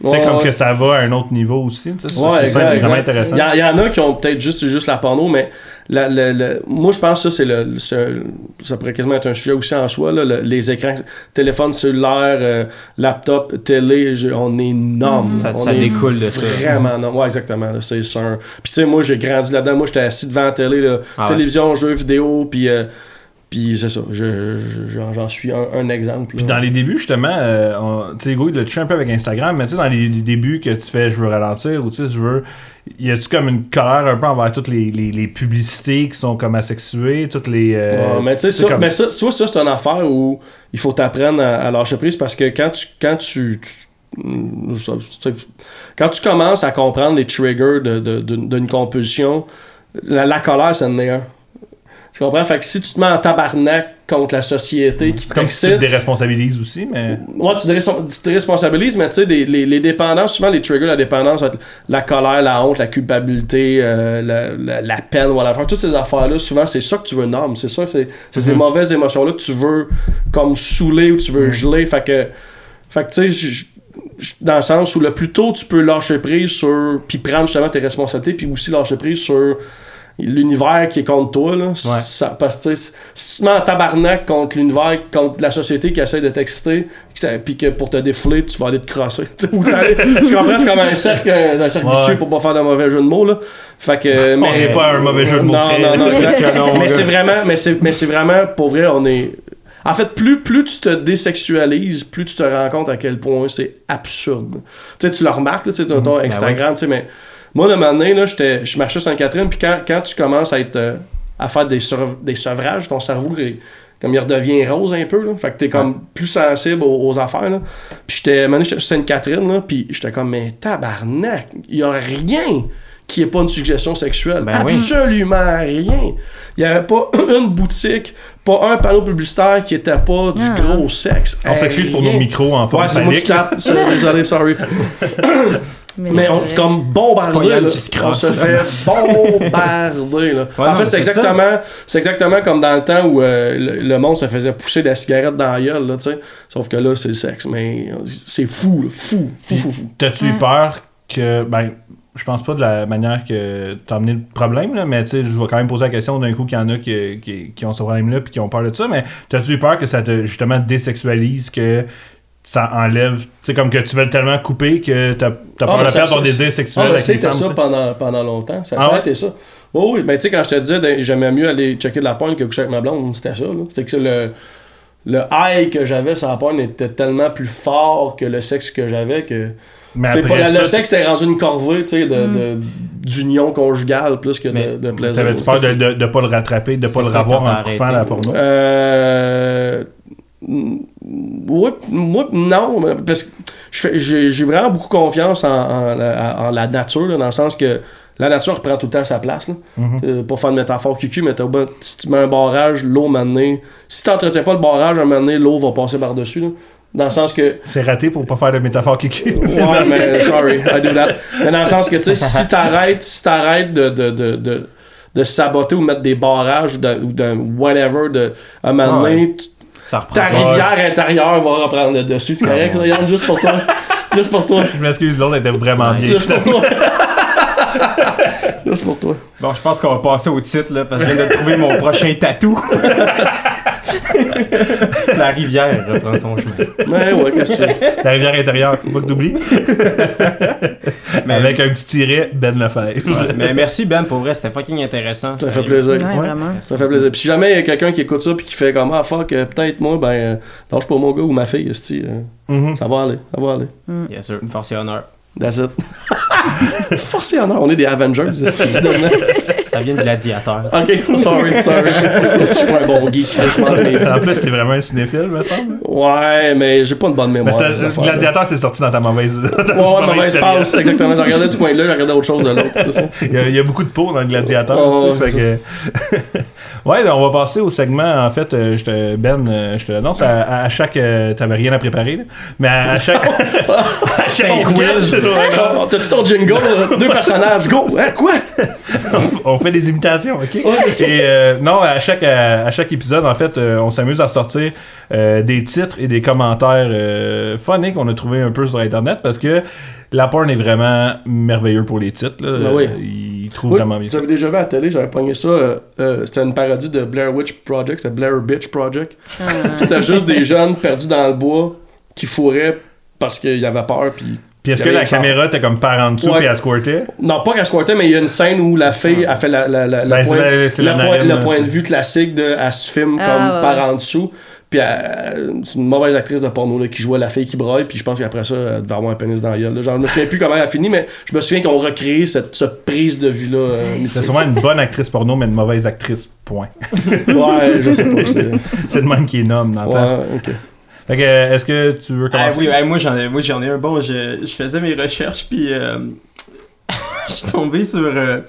Tu ouais, sais, comme ouais. que ça va à un autre niveau aussi. tu sais, je Ouais, trouve ça exact, vraiment exact. intéressant. Il y, en- il y en a qui ont peut-être juste, juste la porno, mais la- le- le- moi, je pense que ça, c'est le, ça pourrait quasiment être un sujet aussi en soi, là, le- les écrans, téléphone cellulaire, euh, laptop, télé, je- on est énorme. Ça- on ça est découle de ça. Vraiment énorme. Ouais, exactement. C'est. Puis tu sais, moi, j'ai grandi là-dedans. Moi, j'étais assis devant la télé, là, Ah ouais. télévision, jeux vidéo, puis... euh, puis c'est ça, je- je- j'en suis un, un exemple. Puis dans les débuts, justement, euh, tu sais, Hugo, il l'a touché un peu avec Instagram, mais tu sais, dans les, les débuts que tu fais, je veux ralentir, ou tu sais, je veux. Y a-tu comme une colère un peu envers toutes les, les, les publicités qui sont comme asexuées, toutes les. euh, Ouais, mais tu sais, ça, comme- mais ça, vois, ça, c'est une affaire où il faut t'apprendre à, à lâcher prise parce que quand tu. Quand tu, sais, quand tu commences à comprendre les triggers de- de- d'une d'une compulsion, la, la colère, c'est une un. Tu comprends? Fait que si tu te mets en tabarnak contre la société qui Comme si tu te déresponsabilises aussi, mais. Ouais, tu te, te responsabilises, mais tu sais, des- les, les dépendances, souvent les triggers, la dépendance, la colère, la honte, la culpabilité, euh, la, la, la peine, voilà. Toutes ces affaires-là, souvent, c'est ça que tu veux nommer. C'est ça, c'est c'est ces Mhm. mauvaises émotions-là que tu veux comme saouler ou tu veux geler. Fait que, fait que tu sais, dans le sens où le plus tôt tu peux lâcher prise sur. puis prendre justement tes responsabilités, puis aussi lâcher prise sur l'univers qui est contre toi là ça, parce que si tu mets en tabarnak contre l'univers contre la société qui essaie de t'exciter puis que pour te défouler tu vas aller te crosser tu ou comprends c'est comme un cercle un cercle Ouais. vicieux pour pas faire de mauvais jeu de mots là fait que On mais- n'est pas un mauvais jeu de mots non près. non non non, mais c'est vraiment mais c'est mais c'est vraiment pour vrai on est en fait, plus, plus tu te désexualises, plus tu te rends compte à quel point c'est absurde. Tu sais, tu le remarques, là, tu sais, ton, ton Instagram, tu sais, mais moi, le moment donné, là, j'étais- je marchais sur Sainte-Catherine, puis quand, quand tu commences à être euh, à faire des, sur- des sevrages, ton cerveau, il- comme il redevient rose un peu, là, fait que t'es comme plus sensible aux, aux affaires, là. Puis j'étais, donné, j'étais sur Sainte-Catherine, là, puis j'étais comme, mais tabarnak, il y a rien qui est pas une suggestion sexuelle. Ben oui. Absolument rien. Il y avait pas une boutique, pas un panneau publicitaire qui était pas du Ah. gros sexe. On s'excuse pour nos micros en forme Ouais, c'est moi qui panique. tape. Sorry. Mais on vrai. comme Yann là. qui se on crosse. se fait bombarder. Là. Ouais, en non, fait, c'est exactement, c'est exactement comme dans le temps où euh, le, le monde se faisait pousser de la cigarette dans la gueule, là, tu sais. Sauf que là, c'est le sexe. Mais euh, c'est fou, là. fou, fou, fou, fou. T'as-tu eu peur que. Ben, je pense pas de la manière que t'as amené le problème, là, mais tu sais, je vais quand même poser la question d'un coup qu'il y en a qui, qui, qui ont ce problème-là puis qui ont peur de ça, mais t'as-tu eu peur que ça te justement désexualise, que ça enlève, tu sais, comme que tu veux tellement couper que t'as t'as peur Ah, de ben, perdre ton ça- désir Ah, sexuel mais avec les c'était ça pendant, pendant longtemps. Ça, Ah ça a ouais? été ça. Oh, oui, ben tu sais, quand je te disais, ben, j'aimais mieux aller checker de la porn que coucher avec ma blonde, c'était ça. là. C'était que le, le high que j'avais sur la porn était tellement plus fort que le sexe que j'avais que. Mais après pas- ça, le sexe était rendu une corvée tu sais, de, de- d'union conjugale plus que Mais de, de plaisir. t'avais-tu peur de, de, de pas le rattraper, de pas C'est le revoir en coupant la porno? Euh. Oui, moi, non, parce que j'ai vraiment beaucoup confiance en, en- en la nature, là, dans le sens que la nature reprend tout le temps sa place. Là. Mhm. Euh, Pour faire une métaphore cucu, mais si tu mets un barrage, l'eau maintenant. Si tu n'entretiens pas le barrage, un moment donné, l'eau va passer par-dessus. Dans le sens que. C'est raté pour pas faire de métaphore kiki. Ouais, mais sorry, I do that. Mais dans le sens que, tu sais, si t'arrêtes, si t'arrêtes de, de, de, de, de saboter ou mettre des barrages ou de, ou de whatever, de, à un moment Ouais. donné, tu- Ça ta rivière intérieure va reprendre le dessus. C'est correct, ça, Yann, juste pour toi. Juste pour toi. Je m'excuse, l'autre était vraiment bien. Juste pour toi. Là, c'est pour toi. Bon, je pense qu'on va passer au titre, là, parce que je viens de trouver mon prochain tatou. La rivière reprend son chemin. Mais ouais, qu'est-ce que fais? La rivière intérieure, faut pas que t'oublies. Mais- Avec un petit tiret, Ben Lefebvre. Ouais, Mais merci Ben, pour vrai, c'était fucking intéressant. Ça fait plaisir. Ouais, vraiment. Ça fait plaisir. Puis si jamais il y a quelqu'un qui écoute ça puis qui fait comme ah fuck, euh, peut-être moi, ben euh, lâche pas mon gars ou ma fille, esti, euh, Mhm. ça va aller, ça va aller. Yes sir, force et honneur. That's it. Et honneur, on est des Avengers, esti, demain. Ça vient de gladiateur. Ok, sorry, sorry. je suis pas un bon geek, je. En plus, t'es vraiment un cinéphile, me semble. Ouais, mais j'ai pas une bonne Mais mémoire. ça, affaires-là. Gladiateur, c'est sorti dans ta mauvaise. dans Ouais, ouais, mauvaise passe, exactement. Je regardais du coin de là, je regardais autre chose de l'autre. Il y, a, il y a beaucoup de peau dans le gladiateur. Oh, tu sais, fait que- ouais, là, on va passer au segment. En fait, euh, je te, Ben, euh, je te l'annonce. À, chaque. euh, T'avais rien à préparer, là. Mais à, chaque. à chaque quiz, T'as-tu ton jingle? là? Deux personnages, go! Hein, quoi? on fait des imitations, ok? Et euh, non, à chaque, à, à chaque épisode, en fait, euh, on s'amuse à ressortir euh, des titres et des commentaires euh, funny qu'on a trouvé un peu sur Internet parce que la porn est vraiment merveilleux pour les titres. Là. Ah oui. Il trouve Oui, vraiment bien ça. j'avais déjà vu à la télé, j'avais pogné ça. euh, euh, c'était une parodie de Blair Witch Project, c'était Blair Bitch Project. C'était juste des jeunes perdus dans le bois qui fourraient parce qu'ils avaient peur. Puis... Puis est-ce que la caméra était comme par en dessous Ouais. puis elle squirtait? Non, pas qu'elle squattait, mais il y a une scène où la fille a fait la, Ben, point, la- le la point- le de vue classique de elle se filme Ah, comme ouais, par ouais. en dessous. Puis c'est une mauvaise actrice de porno là, qui jouait la fille qui braille. Puis je pense qu'après ça, elle devait avoir un pénis dans la gueule. là. Genre, je me souviens plus comment elle a fini, mais je me souviens qu'on recréé cette, cette prise de vue-là. euh, C'est sûrement une bonne actrice porno, mais une mauvaise actrice, point. Ouais, je sais pas. C'est le même qui est nomme dans la place. Ouais, ok. Fait que, euh, est-ce que tu veux Ah commencer? oui, ouais, moi j'en ai, moi, j'en ai un bon. Je, je faisais mes recherches, puis euh, je suis tombé sur. euh,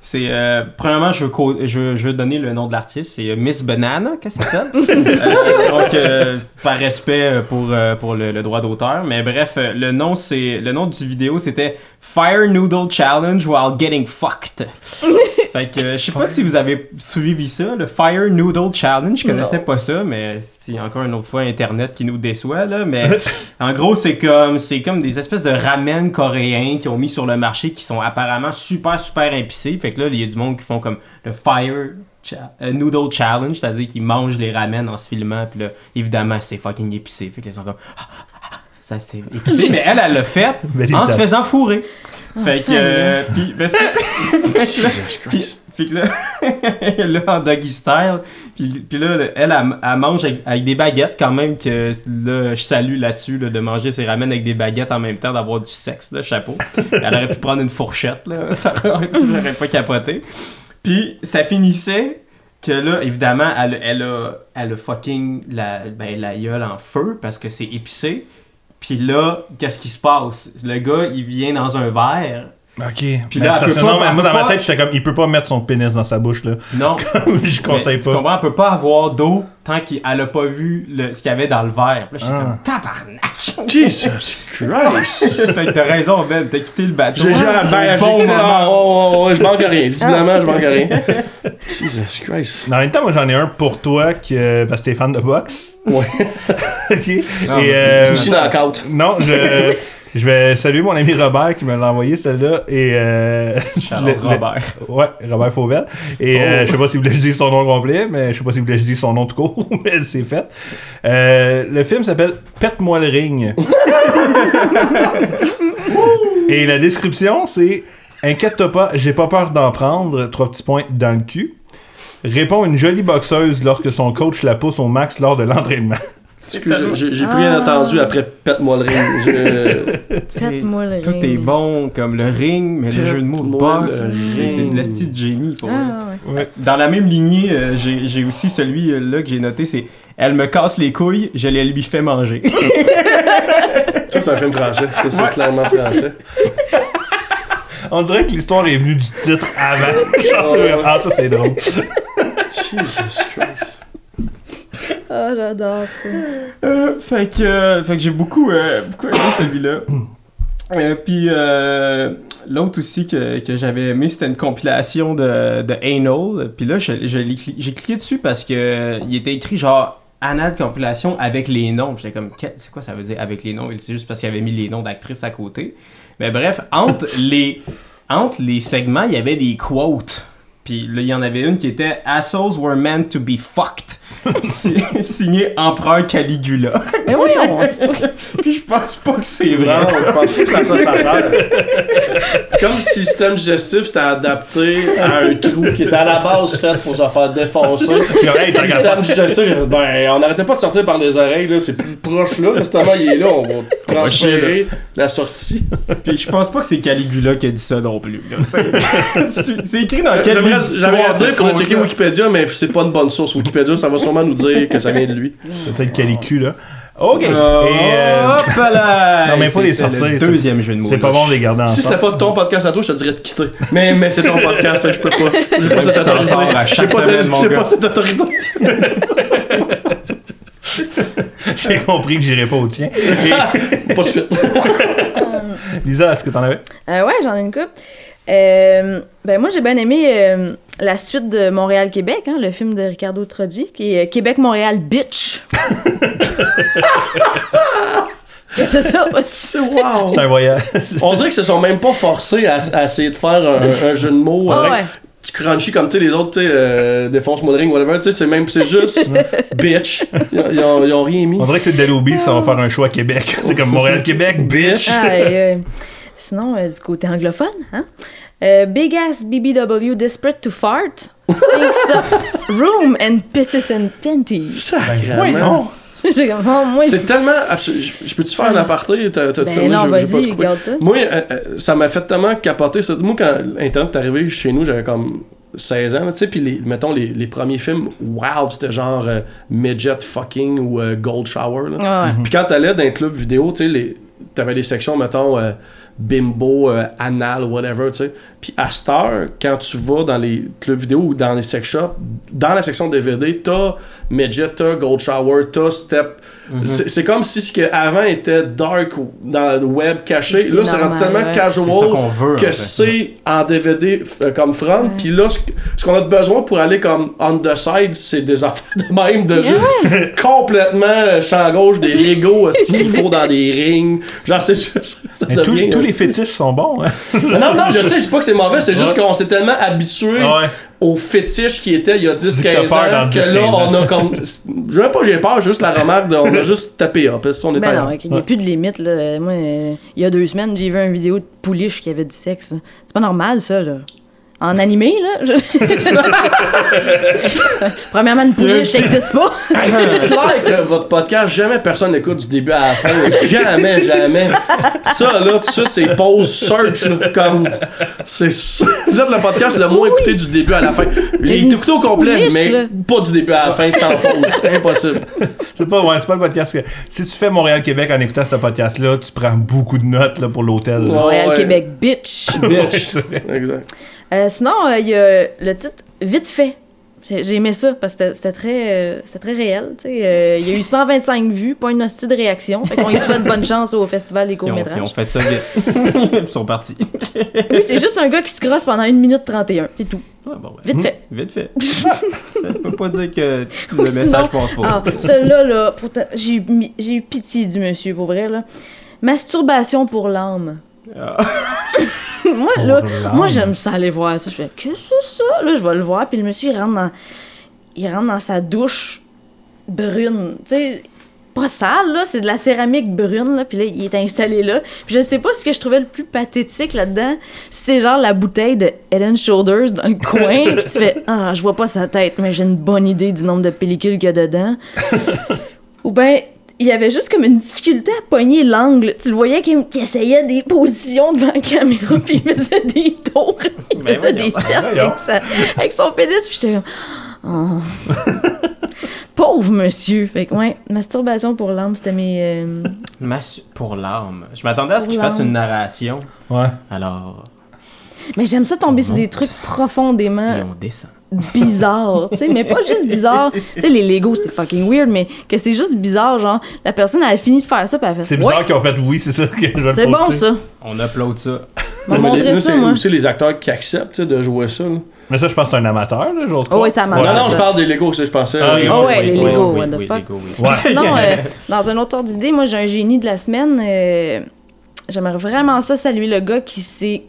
c'est. euh, premièrement, je veux, co- je, veux, je veux donner le nom de l'artiste. C'est euh, Miss Banana, qu'est-ce que ça s'appelle? Euh, Donc, euh, par respect pour, pour le, le droit d'auteur. Mais bref, le nom, c'est, le nom du vidéo, c'était Fire Noodle Challenge while getting fucked. fait que je sais pas si vous avez suivi ça, le Fire Noodle Challenge. Je connaissais pas ça, mais c'est encore une autre fois Internet qui nous déçoit, là. Mais en gros, c'est comme, c'est comme des espèces de ramen coréens qui ont mis sur le marché qui sont apparemment super, super épicés. Fait que là, il y a du monde qui font comme le Fire cha- euh, Noodle Challenge, c'est-à-dire qu'ils mangent les ramen en se filmant. Puis là, évidemment, c'est fucking épicé. Fait qu'ils sont comme. Ah, Ça, c'est épicé. mais elle, elle l'a fait en se faisant fourrer. fait que. ça, là. euh, puis, parce que- puis, puis que là, là, en doggy style, puis, puis là, elle, elle, elle mange avec, avec des baguettes quand même, que là, je salue là-dessus, là, de manger ses ramen avec des baguettes en même temps, d'avoir du sexe, là, chapeau. Elle aurait pu prendre une fourchette, là, ça aurait, j'aurais pas capoté. Puis ça finissait que là, évidemment, elle, elle, a, elle a fucking la, ben, la gueule en feu parce que c'est épicé. Puis là, qu'est-ce qui se passe? Le gars, il vient dans un verre. Ok. Puis Mais là, c'est elle parce peut pas- non, mais moi, dans ma tête, j'étais comme, il peut pas mettre son pénis dans sa bouche, là. Non. je Mais conseille Tu pas. comprends, elle peut pas avoir d'eau tant qu'elle a pas vu le- ce qu'il y avait dans le verre. Puis Là, j'étais Ah. comme tabarnak. Jesus Christ! fait que t'as raison, Ben, t'as quitté le bateau. J'ai Ah, ben, quitté- moment. ah, oh, oh, oh, je manque rien. Visiblement, je manque rien. Jesus Christ. Mais En même temps, moi, j'en ai un pour toi, que, parce que t'es fan de boxe. Ouais. ok. Non, Et, euh, Aussi knockout. Non, je, je vais saluer mon ami Robert qui me l'a envoyé celle-là. Et euh, le- Robert. Ouais, Robert Fauvel. Et euh, je sais pas si vous voulez que je dise son nom complet, mais je sais pas si vous voulez que je dise son nom tout court, mais c'est fait. Euh, le film s'appelle Pète-moi le ring. Et la description, c'est Inquiète-toi pas, j'ai pas peur d'en prendre. Trois petits points dans le cul. Répond une jolie boxeuse lorsque son coach la pousse au max lors de l'entraînement. J'ai plus rien Ah. entendu après pète-moi le ring. Je- Faites-moi le Tout ring. est bon comme le ring, mais le jeu de mots Pète-moi le c'est de l'asti de génie pour. Ah, ouais. Ouais. Dans la même lignée, euh, j'ai aussi celui euh, là que j'ai noté, c'est Elle me casse les couilles, je les lui fais manger. Ça, c'est un film français. Ça, C'est clairement français. On dirait que l'histoire est venue du titre avant. Genre, ah, ça c'est drôle. Jesus Christ. Ah, j'adore ça. Euh, fait que, euh, fait que j'ai beaucoup, euh, beaucoup aimé celui-là. Euh, Puis euh, l'autre aussi que, que j'avais aimé, c'était une compilation de, de Anal. Puis là, je- je l'ai cli- j'ai cliqué dessus parce que il était écrit genre Anal compilation avec les noms. J'étais comme, c'est quoi ça veut dire avec les noms? C'est juste parce qu'il avait mis les noms d'actrices à côté. Mais bref, entre les entre les segments, il y avait des quotes. Puis là, il y en avait une qui était Assholes were meant to be fucked. Si- Signé Empereur Caligula. Mais oui, on Puis je pense pas que c'est vrai. Non, ça. je pense pas que ça ça sert. Comme si le système digestif c'était adapté à un trou qui était à la base fait pour se faire défoncer. Puis, hey, t'as Le système digestif, ben, on n'arrêtait pas de sortir par les oreilles, là. C'est plus proche là. L'estomac, il est là. On va transférer la sortie. Puis je pense pas que c'est Caligula qui a dit ça non plus. C'est écrit dans quel J'aimerais livre d'histoire, j'aimerais dire, il faudrait checker? Wikipédia, mais c'est pas une bonne source. Wikipédia, ça va sûrement nous dire que ça vient de lui. Peut-être Calicu, là. OK. Oh, Et, euh, hop là! Non, mais faut les sortir, Le deuxième jeu de mots. c'est pas bon de les garder Si c'était ensemble. pas ton podcast à toi, je te dirais de quitter. Mais, mais c'est ton podcast, fait que je peux pas. J'ai pas cette autorité. J'ai pas, pas cette autorité. J'ai compris que j'irai pas au tien. Et, Pas de suite. Lisa, est-ce que t'en avais? Euh, ouais, j'en ai une coupe. Euh, ben moi, j'ai bien aimé euh, la suite de Montréal-Québec, hein, le film de Ricardo Troggi, qui est euh, Québec-Montréal Bitch. Qu'est-ce que c'est ça? Wow. C'est un voyage. On dirait qu'ils se sont même pas forcés à, à essayer de faire un, un jeu de mots Ah euh, ouais. crunchy comme tu les autres, tu sais, euh, défonce Modeling, whatever. Tu sais, c'est même, c'est juste bitch. Ils, ont- ils ont, ils ont rien mis. On dirait que c'est Deloby, ça va faire un choix à Québec. C'est comme Montréal-Québec, bitch. Ah, et, euh, sinon, euh, du côté anglophone, hein? Euh, Big Ass BBW Desperate to Fart stinks up room and pisses and panties. Ben, voyons. J'ai comme, oh, moi, C'est tellement. Je, je peux-tu faire un aparté? T'as- t'as- Ben moi, non, j'ai- j'ai pas vas-y, de quoi. regarde-toi. Moi, euh, euh, ça m'a fait tellement capoter. ça. Moi, quand Internet est arrivé chez nous, j'avais comme 16 ans, tu sais, puis les, mettons, les, les premiers films, wow, c'était genre euh, Midget Fucking ou euh, Gold Shower. Là. Ah ouais. Puis quand t'allais dans les clubs vidéo, tu sais, les- t'avais des sections, mettons, euh, bimbo, euh, anal, whatever, tu sais. Puis à cette heure, quand tu vas dans les clubs vidéo ou dans les sex shops, dans la section DVD, t'as Midget, t'as Gold Shower, t'as Step. Mhm. C'est- C'est comme si ce qui avant était dark ou dans le web caché, là est c'est rendu tellement ouais. Casual qu'on veut. en que fait. c'est en DVD euh, comme front. Puis là, ce, qu'on a besoin pour aller comme on the side, c'est des affaires de même, de juste complètement euh, champ gauche, des Legos, ce qu'il faut dans des rings. Genre, c'est juste. ça Mais tous, euh, les fétiches sont bons, hein? Non, non, je sais, je dis pas que c'est mauvais, c'est juste qu'on s'est tellement habitué Ah ouais. aux fétiches qui étaient il y a dis que 10-15 t'as peur ans dans que 10-15 là, ans. on a comme. Je veux pas, j'ai peur, juste la remarque, de, on a juste tapé up. Ça, on est Ben non, il n'y a plus de limite. Là. Moi, euh, il y a deux semaines, j'ai vu une vidéo de pouliche qui avait du sexe. C'est pas normal, ça. Là. En animé, là. je- Premièrement, une pouliche, ça n'existe pas. C'est clair que votre podcast, jamais personne n'écoute du début à la fin. Jamais, jamais. Ça, là, tout de suite, c'est pause search, là, comme. C'est. Vous êtes le podcast le moins écouté du début à la fin. J'ai une écouté au complet, pouliche, mais là. pas du début à la fin sans pause. C'est impossible. C'est pas, ouais, c'est pas le podcast que. Si tu fais Montréal-Québec en écoutant ce podcast-là, tu prends beaucoup de notes là, pour l'hôtel. là. Ouais. Montréal, Québec, bitch. Bitch. Exact. Euh, sinon, euh, il y a le titre Vite fait. J'ai aimé ça parce que c'était- très, euh, c'était très réel. Il y a eu 125 vues, pas une hostie de réaction. Fait qu'on lui souhaite bonne chance au Festival des Ils ont, ils ont courts-métrages. fait ça vite. Ils sont partis. Oui, c'est juste un gars qui se crosse pendant 1 minute 31. C'est tout. Ah, bon, ben, Vite fait. Vite fait. ça peut pas dire que Ou le sinon- message passe Ah, pas. celui-là, là, pourtant, j'ai eu, eu pitié du monsieur, pour vrai, là. Masturbation pour l'âme. Ah. moi, là, moi, j'aime ça aller voir ça. Je fais, que c'est ça? Là, je vais le voir, puis le monsieur, il rentre dans, il rentre dans sa douche brune. Tu sais, pas sale, là, c'est de la céramique brune, là, puis là, il est installé là. Puis je sais pas ce que je trouvais le plus pathétique là-dedans, c'est genre la bouteille de and Shoulders dans le coin, puis tu fais, ah, je vois pas sa tête, mais j'ai une bonne idée du nombre de pellicules qu'il y a dedans. Ou ben il y avait juste comme une difficulté à pogner l'angle. Tu le voyais qu'il essayait des positions devant la caméra, puis il faisait des tours, il Ben faisait voyons. des cercles avec, sa- avec son pénis, puis j'étais comme, oh. Pauvre monsieur. Fait que, ouais, masturbation pour l'âme, c'était mes. euh, pour l'âme. Je m'attendais à ce qu'il fasse une narration. Ouais. Alors, Mais j'aime ça tomber sur des trucs et profondément on descend. Bizarres, tu sais, mais pas juste bizarres. Tu sais, les Legos, c'est fucking weird, mais que c'est juste bizarre, genre, la personne elle a fini de faire ça, puis elle fait. C'est bizarre Ouais, qu'ils ont fait oui, c'est ça que je vais c'est bon ça. On upload ça. Non, mais montré nous, ça, c'est moi. aussi les acteurs qui acceptent de jouer ça. là. Mais ça, je pense que c'est un amateur, là, j'ose Oh, oui, c'est Non, amateur. non, ça. je parle des Legos, ça, je pensais. Ah, euh, oui, Oh ouais, les Legos, what the oui, fuck. Lego, oui. Ouais. Sinon, euh, dans un autre ordre d'idée, moi, j'ai un génie de la semaine. euh, J'aimerais vraiment ça saluer le gars qui s'est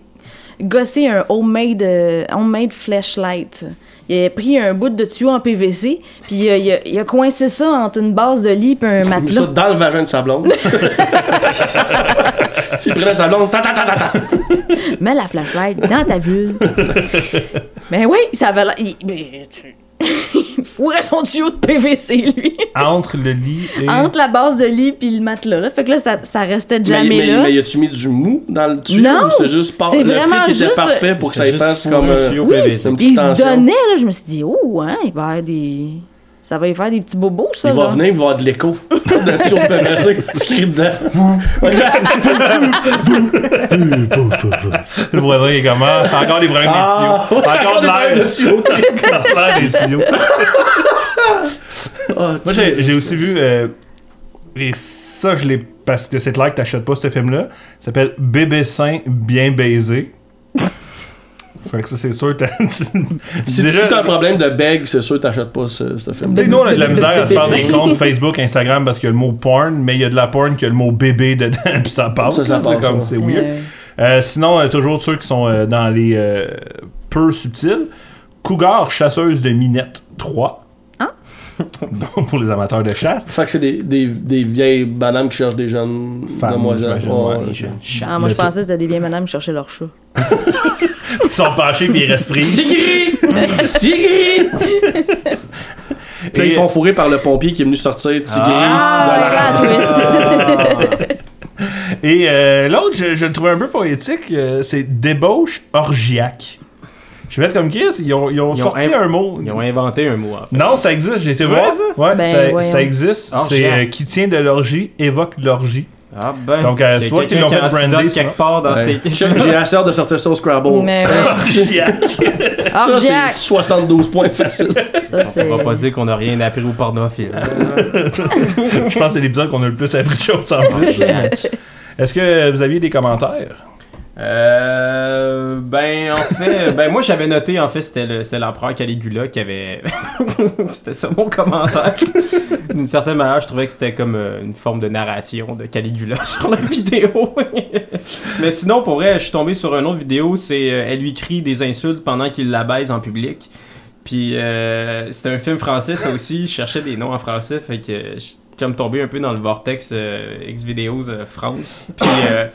gossé un homemade, euh, homemade flashlight. Il a pris un bout de tuyau en PVC, puis il a, il a- il a coincé ça entre une base de lit et un Il mis ça matelas. dans le vagin de sa blonde. il prenait sa blonde. Ta, ta, ta, ta, ta. Mets la flashlight dans ta vulve. ben oui, ça avait l'air. Il, mais tu- fourrait son tuyau de PVC, lui? Entre le lit et. Entre la base de lit puis le matelas. Là. Fait que là, ça, ça restait Mais, jamais mais, là. mais y a-tu mis du mou dans le tuyau? Non, ou C'est juste par... c'est le vraiment était juste- parfait pour que ça fasse comme un euh, tuyau Oui. PVC. une petite il se tension. donnait, là. Je me suis dit, oh, hein, il va y avoir des. Ça va y faire des petits bobos, ça. Il va là. venir, il va avoir de l'écho. de de PVC, tu cries dedans. Le voisin il est comment Encore des problèmes Ah, des tuyaux. Encore de des l'air. tuyaux. Sert des tuyaux. Moi, j'ai aussi vu. euh, et ça, je l'ai. Parce que c'est clair que t'achètes pas ce film-là. Ça s'appelle Bébé sain bien baisé. Fait que ça, c'est sûr. t'as- Si, Déjà- si t'as un problème de beg, c'est sûr que t'achètes pas ce, ce film. Tu sais, nous, on a de la misère à se faire des comptes Facebook, Instagram parce qu'il y a le mot porn, mais il y a de la porn qui a le mot bébé dedans, puis ça passe. Ça, ça c'est passe, comme, ouais. c'est weird. Euh, Euh, sinon, euh, toujours ceux qui sont euh, dans les euh, peu subtils. Cougar chasseuse de minette 3. Ah. Donc, pour les amateurs de chasse. Fait que c'est des, des, des vieilles bananes qui cherchent des jeunes Femmes, demoiselles. j'imagine, Ouais, chats. Ah, moi, je pensais que c'était des vieilles madames qui cherchaient leur chat. Ils sont penchés puis ils restent pris. Sigrid! Sigrid! Puis là, ils sont fourrés par le pompier qui est venu sortir Tigri Ah, de la... twist. Et euh, l'autre, je, je le trouvais un peu poétique, euh, c'est débauche orgiaque. Je vais être comme Chris, ils ont, ils ont Ils ont sorti un mot. Ils ont inventé un mot. en fait. Non, ça existe, j'ai été C'est voir. vrai, ça? Ouais, Ben, ça, ça existe. C'est Orgiaque. euh, qui tient de l'orgie, évoque l'orgie. Ah ben. Donc, euh, soit qu'ils l'ont qui fait brander, quelque part dans Ouais. cette J'ai j'ai assez hâte de sortir ça au Scrabble. Mais ouais. Ça, c'est Orgiaque. 72 points facile. Ça, c'est. On va pas dire qu'on a rien appris au pornophile. Je pense que c'est l'épisode qu'on a le plus appris de choses en plus. Est-ce que vous aviez des commentaires? Euh, ben en fait, ben moi j'avais noté en fait c'était le c'était l'empereur Caligula qui avait c'était ça mon commentaire. D'une certaine manière, je trouvais que c'était comme euh, une forme de narration de Caligula sur la vidéo. Mais sinon pour vrai, je suis tombé sur une autre vidéo, c'est euh, elle lui crie des insultes pendant qu'il la baise en public. Puis euh, c'était un film français ça aussi, je cherchais des noms en français fait que je comme tombé un peu dans le vortex euh, X-Videos euh, France. Puis euh,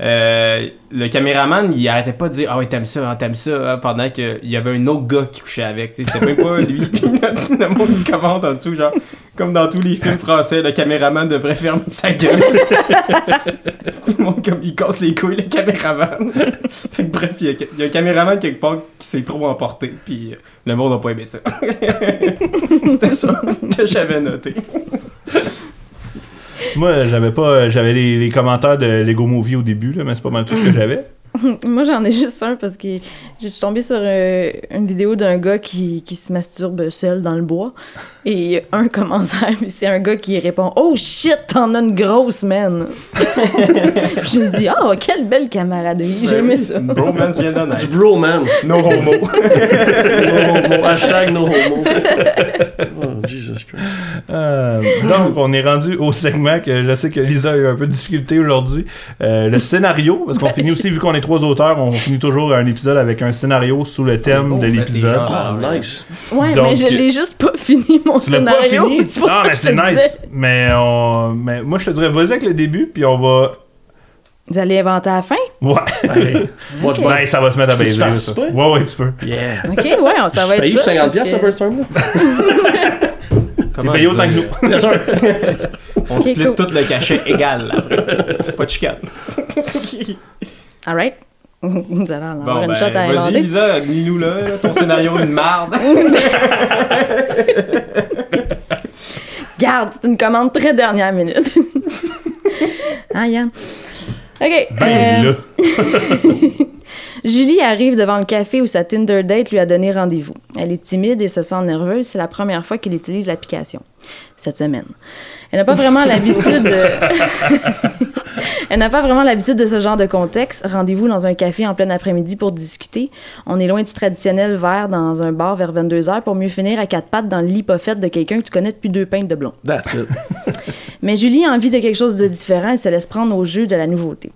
euh, le caméraman, il arrêtait pas de dire Ah ouais, t'aimes ça, hein, t'aimes ça, hein, pendant qu'il y avait un autre gars qui couchait avec. C'était même pas lui. Puis le, monde commente en dessous, genre, comme dans tous les films français, le caméraman devrait fermer sa gueule. le monde, comme, il casse les couilles, le caméraman. bref, il y, a, il y a un caméraman quelque part qui s'est trop emporté, puis le monde n'a pas aimé ça. C'était ça que j'avais noté. Moi, j'avais pas. J'avais les, les commentaires de Lego Movie au début, là, mais c'est pas mal tout ce que j'avais. Moi, j'en ai juste un parce que je suis tombée sur euh, une vidéo d'un gars qui, qui se masturbe seul dans le bois. Et un commentaire, puis c'est un gars qui répond Oh shit, t'en as une grosse, man! Je me dis Oh, quelle belle camaraderie, j'aimais ça. Bromance vient d'en Du bromance. No homo. No homo. Hashtag no homo. Oh, Jesus Christ. Euh, donc, on est rendu au segment que je sais que Lisa a eu un peu de difficulté aujourd'hui. Euh, le scénario, parce qu'on finit aussi, vu qu'on est trois auteurs, on finit toujours un épisode avec un scénario sous le thème de l'épisode. Ah, ouais. nice. Ouais, Donc, mais je l'ai juste pas fini, mon Tu l'as pas scénario. fini? C'est pour ah, ça mais c'est nice. disais. Mais, on... mais moi, je te dirais, vas-y avec le début, puis on va. Vous allez inventer à la fin? Ouais. Moi, je Ok. Ben, ça va se mettre à baiser. Ouais, ouais, tu peux. Yeah. Ok, ouais, on- ça va être paye ça. 50 parce piastres, que- Birdstorm, là? T'es payé autant que nous. Bien sûr. On Ok, split cool. tout le cachet égal après. Pas de chicane. Alright. Vous allez en avoir Bon, une ben, shot à vas-y, inventer. Lisa, dis-nous là, là, ton scénario est une marde. Garde, c'est une commande très dernière minute. ah, Yann. OK. Ben, euh, là. Julie arrive devant le café où sa Tinder date lui a donné rendez-vous. Elle est timide et se sent nerveuse. C'est la première fois qu'elle utilise l'application cette semaine. Elle n'a pas vraiment l'habitude. de- Elle n'a pas vraiment l'habitude de ce genre de contexte. Rendez-vous dans un café en plein après-midi pour discuter. On est loin du traditionnel verre dans un bar vers 22h pour mieux finir à quatre pattes dans l'hypophète de quelqu'un que tu connais depuis deux pintes de blond. That's it. Mais Julie a envie de quelque chose de différent et se laisse prendre au jeu de la nouveauté.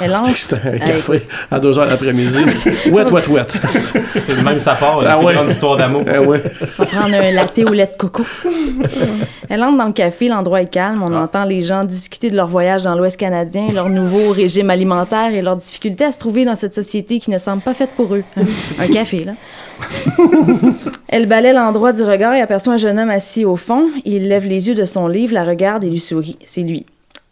Elle entre. C'était un Hey, café à 2h l'après-midi. wet, wet, wet. C'est le même ça part, une Ah ouais. grande histoire d'amour. Eh ouais. On va prendre un latte au lait de coco. Elle entre dans le café, l'endroit est calme. On entend les gens discuter de leur voyage dans l'Ouest canadien, leur nouveau régime alimentaire et leurs difficultés à se trouver dans cette société qui ne semble pas faite pour eux. Un café, là. Elle balaie l'endroit du regard et aperçoit un jeune homme assis au fond. Il lève les yeux de son livre, la regarde et lui sourit. C'est lui.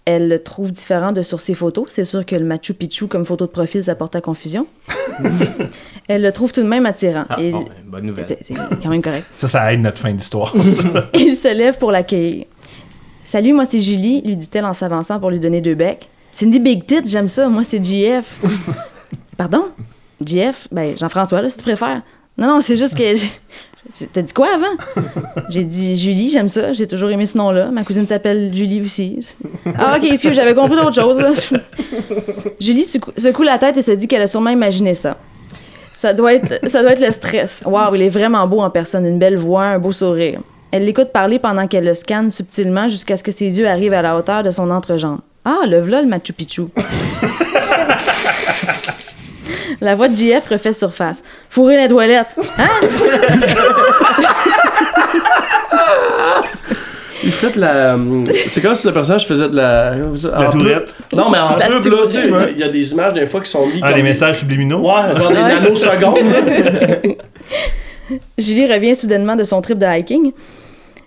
Elle le trouve différent de sur ses photos. C'est sûr que le Machu Picchu comme photo de profil, ça porte à confusion. Elle le trouve tout de même attirant. Ah, Et- bon, ben, bonne nouvelle. c'est c'est quand même correct. Ça, ça aide notre fin d'histoire. Il se lève pour l'accueillir. Salut, moi c'est Julie, lui dit-elle en s'avançant pour lui donner deux becs. Cindy Big Tit, j'aime ça, moi c'est JF. Pardon? JF? Ben, Jean-François, là, si tu préfères. Non, non, c'est juste que. T'as dit quoi avant? J'ai dit Julie, j'aime ça, j'ai toujours aimé ce nom-là. Ma cousine s'appelle Julie aussi. Ah, ok, excuse, j'avais compris d'autres choses. là. Julie secou- secoue la tête et se dit qu'elle a sûrement imaginé ça. Ça doit être, ça doit être le stress. Waouh, il est vraiment beau en personne, une belle voix, un beau sourire. Elle l'écoute parler pendant qu'elle le scanne subtilement jusqu'à ce que ses yeux arrivent à la hauteur de son entrejambe. Ah, le v'là le Machu Picchu. la voix de JF refait surface. Fourrer les toilettes. Hein? Il fait de la. C'est comme si le personnage faisait de la. La tourette. Non, mais en La pub, là, tu sais, il y a des images des fois qui sont mis Ah, des- messages subliminaux? Ouais, genre des nanosecondes. Julie revient soudainement de son trip de hiking.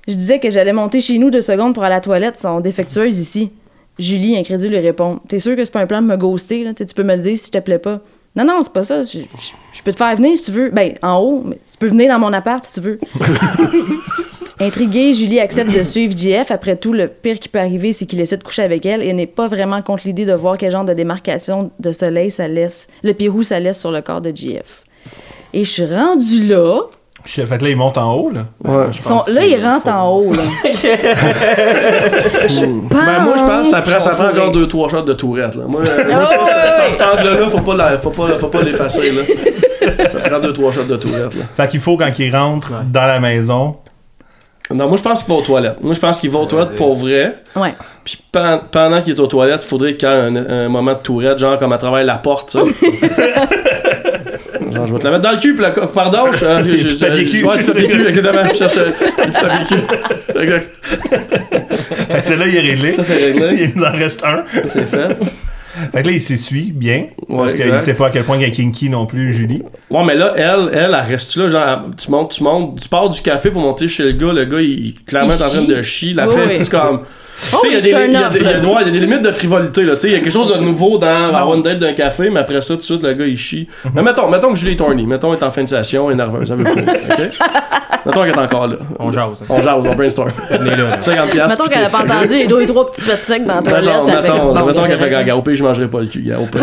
Je disais que j'allais monter chez nous deux secondes pour aller à la toilette, sont défectueuses ici. Julie, incrédule, lui répond T'es sûr que c'est pas un plan de me ghoster, là? Tu peux me le dire si je te plais pas. Non, non, c'est pas ça. Je, je- je peux te faire venir si tu veux. Ben, en haut, mais tu peux venir dans mon appart si tu veux. Intriguée, Julie accepte de suivre JF. Après tout, le pire qui peut arriver, c'est qu'il essaie de coucher avec elle et n'est pas vraiment contre l'idée de voir quel genre de démarcation de soleil ça laisse, le pirou ça laisse sur le corps de JF. Et je suis rendue là. Fait que là, il monte en haut, là. Ouais. Ils sont- là, ils rentrent en haut. Là. Ben, moi, je pense que ça prend, ça vont prend encore deux, trois shots de tourette. Là. Moi, moi Ah ouais, cet angle-là, faut pas la- faut pas, faut pas l'effacer. Là. Ça prend deux, trois shots de tourette. Là. Fait qu'il faut, quand il rentre Ouais. dans la maison, Non, moi, je pense qu'il va aux toilettes. Moi, je pense qu'il va aux toilettes pour vrai. Ouais. Puis pen- pendant qu'il est aux toilettes, il faudrait qu'il y ait un, un moment de tourette, genre comme à travers la porte, ça. genre, je vais te la mettre dans le cul, la pardon, je, je, je, je, papier cul. Ouais, du papier cul, exactement. Je cherche euh, du papier cul. C'est exact. fait que celle-là, il est réglé. Ça, c'est réglé. Il nous en reste un. Ça, c'est fait. Fait que là, il s'essuie bien. Ouais, parce qu'il sait pas à quel point il est kinky non plus, Julie. Ouais, mais là, elle, elle, elle reste là, genre, tu montes, tu montes, tu pars du café pour monter chez le gars, le gars, il, il clairement Il est en train de chier, la Oui, fait, oui. c'est comme. Oh, il y a des turn il y a off, des- il y a- là. ouais, il y a des limites de frivolité, là, tu sais, il y a quelque chose de nouveau dans avoir une date d'un café, mais après ça, tout de suite, le gars, il chie. Mais mettons, mettons que Julie est horny, mettons, elle est en fin de session, elle est nerveuse, elle veut fou, ok? mettons qu'elle est encore là. On jase. On jase, on brainstorm. Venez là, là. 50 piastres. Mettons qu'elle a pas entendu les deux et trois petits pets secs dans la toilette. Mettons, mettons, qu'elle fait gaga, au pire, je mangerai pas le cul, gars, au pire.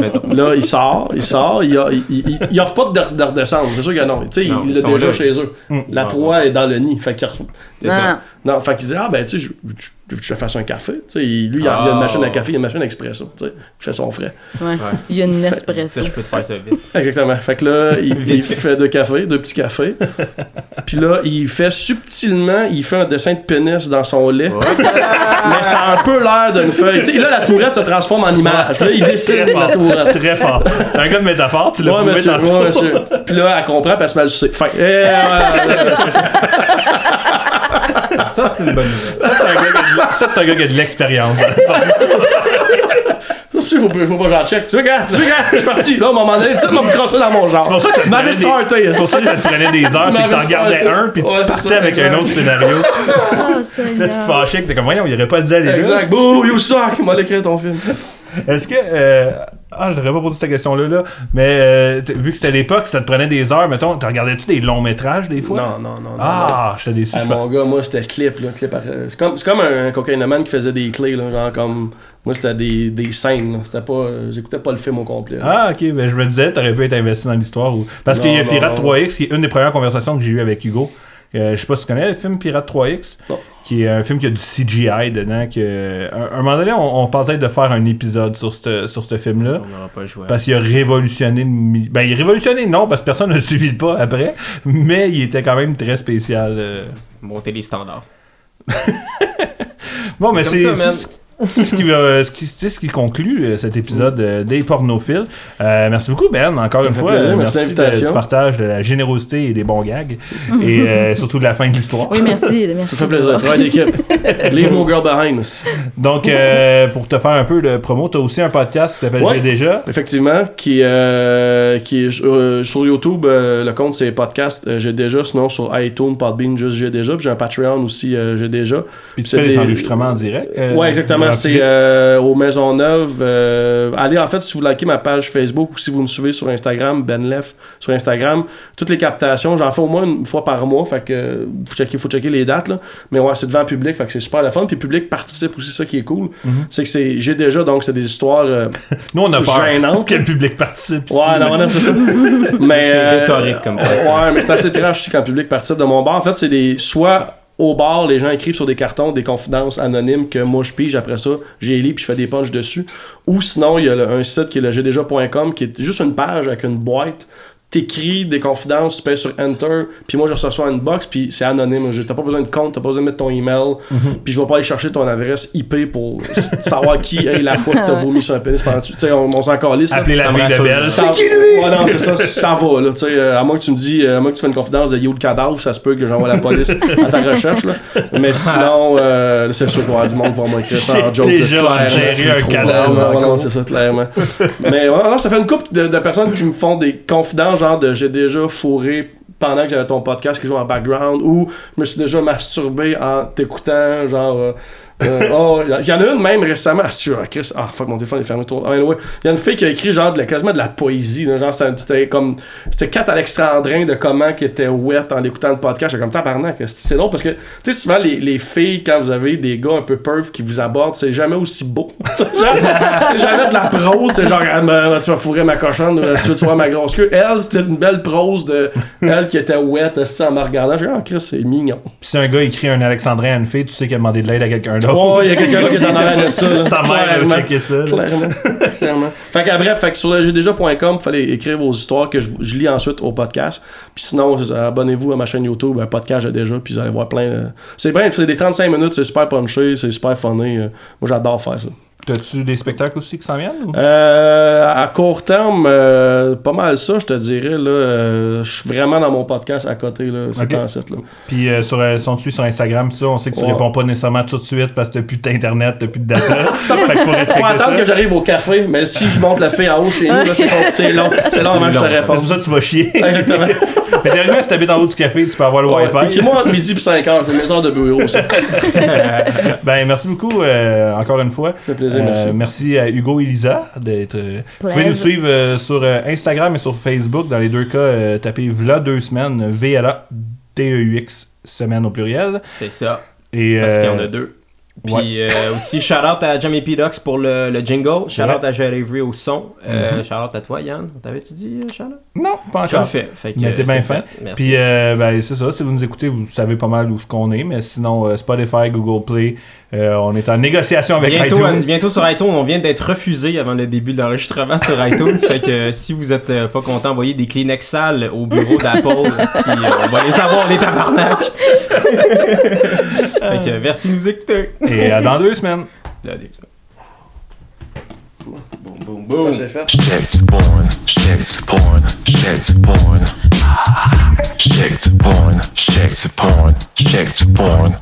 Mettons. Là, il sort, il sort, il, a- il, il, il offre pas de, de redescendre, c'est sûr que non. Tu sais, Non, il l'a déjà là. chez eux. La Ouais, proie est dans le nid, fait qu'il. Non. Fait qu'il dit, ah ben, tu sais, je, je, je- je te fasse un café. Tu sais, il- lui, il a, il a une machine à café, il a une machine à expresso. Tu sais, il fait son frais. Ouais. Il y a une Ça, espresso. je peux te faire ça vite. Exactement. Fait que là, il, fait. deux cafés, deux petits cafés. Puis là, il fait subtilement, il fait un dessin de pénis dans son lait. Mais ça a un peu l'air d'une feuille. Tu sais, là, la tourette se transforme en image. Là, il dessine Très la fort. tourette. Très fort. C'est un gars de métaphore, tu l'as Ouais, monsieur, ouais, monsieur. Puis là, elle comprend, puis elle se met à. Fait que, eh, ouais, ouais, ouais. Ça, c'est une bonne nouvelle. Ça, c'est un gars qui a de- ça, c'est un gars qui a de l'expérience. Ça aussi, faut, pas- faut pas j'en check. Tu veux, gars, tu veux, gars, je suis parti. Là, à un moment donné, ça m'a me crosser dans mon genre. C'est pour ça que ça te prenait des- starté. C'est pour ça que ça te prenait des heures, c'est que t'en starté. un, puis tu Ouais, c'est partais ça, avec un exact. autre scénario. Oh, Là, tu te fâchais que t'es comme, voyons, il aurait pas dû aller là. Exact. Bouh, you suck. M'a écrit ton film. Est-ce que. euh, Ah, je devrais pas poser cette question-là, là. Mais euh, vu que c'était l'époque, ça te prenait des heures, mettons, t'en regardais-tu des longs métrages des fois? Non, non, non. non, non. Ah, j'étais déçu. Ah, je mon gars, moi, c'était clip, là. Clip C'est comme, c'est comme un cocaïnomane qui faisait des clés, là. Genre, comme. Moi, c'était des, des scènes, là. C'était pas. J'écoutais pas le film au complet. là. Ah, ok, ben je me disais, t'aurais pu être investi dans l'histoire. Ou... Parce qu'il y a Pirate non. 3X, qui est une des premières conversations que j'ai eues avec Hugo. Euh, je sais pas si tu connais le film Pirate 3X, Non. qui est un film qui a du CGI dedans. Que... À un moment donné, on, on parle peut-être de faire un épisode sur ce sur film-là. Parce qu'il a révolutionné le Ben, il a révolutionné, non, parce que personne ne suivi le pas après. Mais il était quand même très spécial. euh. Monter les standards. Bon, mais c'est. C'est- ce qui, va- ce qui- c'est ce qui conclut euh, cet épisode euh, des pornophiles. Euh, merci beaucoup, Ben, encore Ça une fois. plaisir, Euh, merci de merci de- l'invitation. du partage, de la générosité et des bons gags. et euh, surtout de la fin de l'histoire. Oui, merci. merci Ça fait plaisir. Travail d'équipe. Leave no girl behind. Donc, euh, pour te faire un peu de promo, tu as aussi un podcast qui s'appelle Ouais. J'ai déjà. Effectivement, qui, euh, qui est euh, sur YouTube, euh, le compte c'est podcast euh, J'ai déjà, sinon sur iTunes, Podbean, juste J'ai déjà. Puis j'ai un Patreon aussi, euh, J'ai déjà. Puis tu C'est fais des enregistrements en direct. euh, ouais, exactement. C'est euh, aux Maisonneuve. Euh, allez, en fait, si vous likez ma page Facebook ou si vous me suivez sur Instagram, Ben Lef sur Instagram, toutes les captations, j'en fais au moins une fois par mois. Fait que euh, faut checker, faut checker les dates. Là. Mais ouais, c'est devant le public. Fait que c'est super le fun. Puis le public participe aussi, ça qui est cool. C'est que c'est J'ai déjà, donc c'est des histoires. euh, Nous, on a peur gênante. que le public participe. ici, Ouais, non, mais- non, c'est ça. mais, C'est euh, rhétorique comme ça. Ouais, mais c'est assez trash aussi quand le public participe de mon bar. En fait, c'est des. Soit au bar, les gens écrivent sur des cartons des confidences anonymes que moi je pige après ça, j'ai lis puis je fais des punches dessus. Ou sinon, il y a un site qui est le gdja.com qui est juste une page avec une boîte. T'écris des confidences, tu payes sur Enter, puis moi je reçois une box, puis c'est anonyme. T'as pas besoin de compte, t'as pas besoin de mettre ton email, puis je vais pas aller chercher ton adresse IP pour savoir qui est la fois que t'as vomi sur un pénis pendant Tu sais, on, on s'en calisse, là. Appeler la fille de. Belle. Ça- Ouais, non, c'est ça, ça va, là. Tu sais, euh, à moins que tu me dis, euh, à moins que tu fasses une confidence de Yo le cadavre, ça se peut que j'envoie la police à ta recherche, là. Mais sinon, euh, c'est sûr y avoir du monde qui va m'écrire ça en J'ai joke. déjà enterré un cadavre non, cours. c'est ça, clairement. Mais ouais, non, ça fait une couple de, de personnes qui me font des confidences, de j'ai déjà fourré pendant que j'avais ton podcast qui joue en background ou je me suis déjà masturbé en t'écoutant, genre. euh, euh, oh, il y en a une même récemment. Ah, sur Chris. Ah, fuck, mon téléphone est fermé trop. Ah, il y a une fille qui a écrit genre de la- quasiment de la poésie. genre, c'était comme. C'était 4 Alexandrin de comment qui était wet en écoutant le podcast. J'étais comme tabarnak. C'est drôle parce que, tu sais, souvent, les, les filles, quand vous avez des gars un peu perv qui vous abordent, c'est jamais aussi beau. c'est jamais, de la prose. C'est genre, ah, ben, tu vas fourrer ma cochonne, euh, tu tu vois ma grosse queue. Elle, c'était une belle prose de elle qui était wet, en me regardant. J'ai dit, ah, Chris, c'est mignon. Puis si un gars écrit un Alexandrin à une fille, tu sais qu'il a demandé de l'aide à quelqu'un. Oh, il y a quelqu'un là qui est en arrière de ça. là. Sa mère a checké ça. là. Clairement. Clairement. Fait que, bref, fait que sur le gdja.com, il fallait écrire vos histoires que je, je lis ensuite au podcast. Puis sinon, abonnez-vous à ma chaîne YouTube, un podcast j'ai déjà, puis vous allez voir plein. de- C'est bien, c'est des 35 minutes, c'est super punché, c'est super funny. euh, Moi, j'adore faire ça. T'as-tu des spectacles aussi qui s'en viennent? ou? Euh, à court terme, euh, pas mal ça, je te dirais. là. Euh, je suis vraiment dans mon podcast à côté, là, c'est Ok. en site, là. Puis euh, sur, sont-tu sur Instagram, ça, on sait que tu Ouais. réponds pas nécessairement tout de suite parce que t'as plus d'internet, t'as plus de data. fait qu'il faut attendre ça. que j'arrive au café, mais si je monte la fille en haut chez nous, c'est long, c'est long, c'est avant que je te C'est réponde. pour ça que tu vas chier. Exactement. Mais théoriquement, si t'habites en haut du café, tu peux avoir le Ouais. Wi-Fi. Écris-moi entre midi et 5 heures, c'est mes heures de bureau, ça. Ben, merci beaucoup, encore une fois. Ça fait plaisir, Euh, merci. merci à Hugo et Lisa d'être. euh, vous pouvez nous suivre euh, sur euh, Instagram et sur Facebook. Dans les deux cas, euh, tapez VLA deux semaines, V-L-A-D-E-U-X, semaine au pluriel. C'est ça. Et, Parce euh, qu'il y en a deux. Puis euh, aussi, shout out à Jamie P. Ducks pour le, le jingle. Shout out Ouais. à Jerry Avery au son. Euh, Mhm. Shout out à toi, Yann. T'avais-tu dit euh, shout out? Non, pas Je le encore. fais. Fait que, Mais t'es euh, bien fin. fait. Merci. Puis, euh, ben, c'est ça. Si vous nous écoutez, vous savez pas mal où ce qu'on est. Mais sinon, euh, Spotify, Google Play, euh, on est en négociation avec Bientôt, iTunes. bientôt sur iTunes, on vient d'être refusé avant le début de l'enregistrement sur iTunes. fait que euh, si vous êtes euh, pas content, envoyez des Kleenex sales au bureau d'Apple. puis euh, on va les avoir, les tabarnak. fait que merci de nous écouter. Et à dans deux semaines. Porn, porn, porn, shit porn.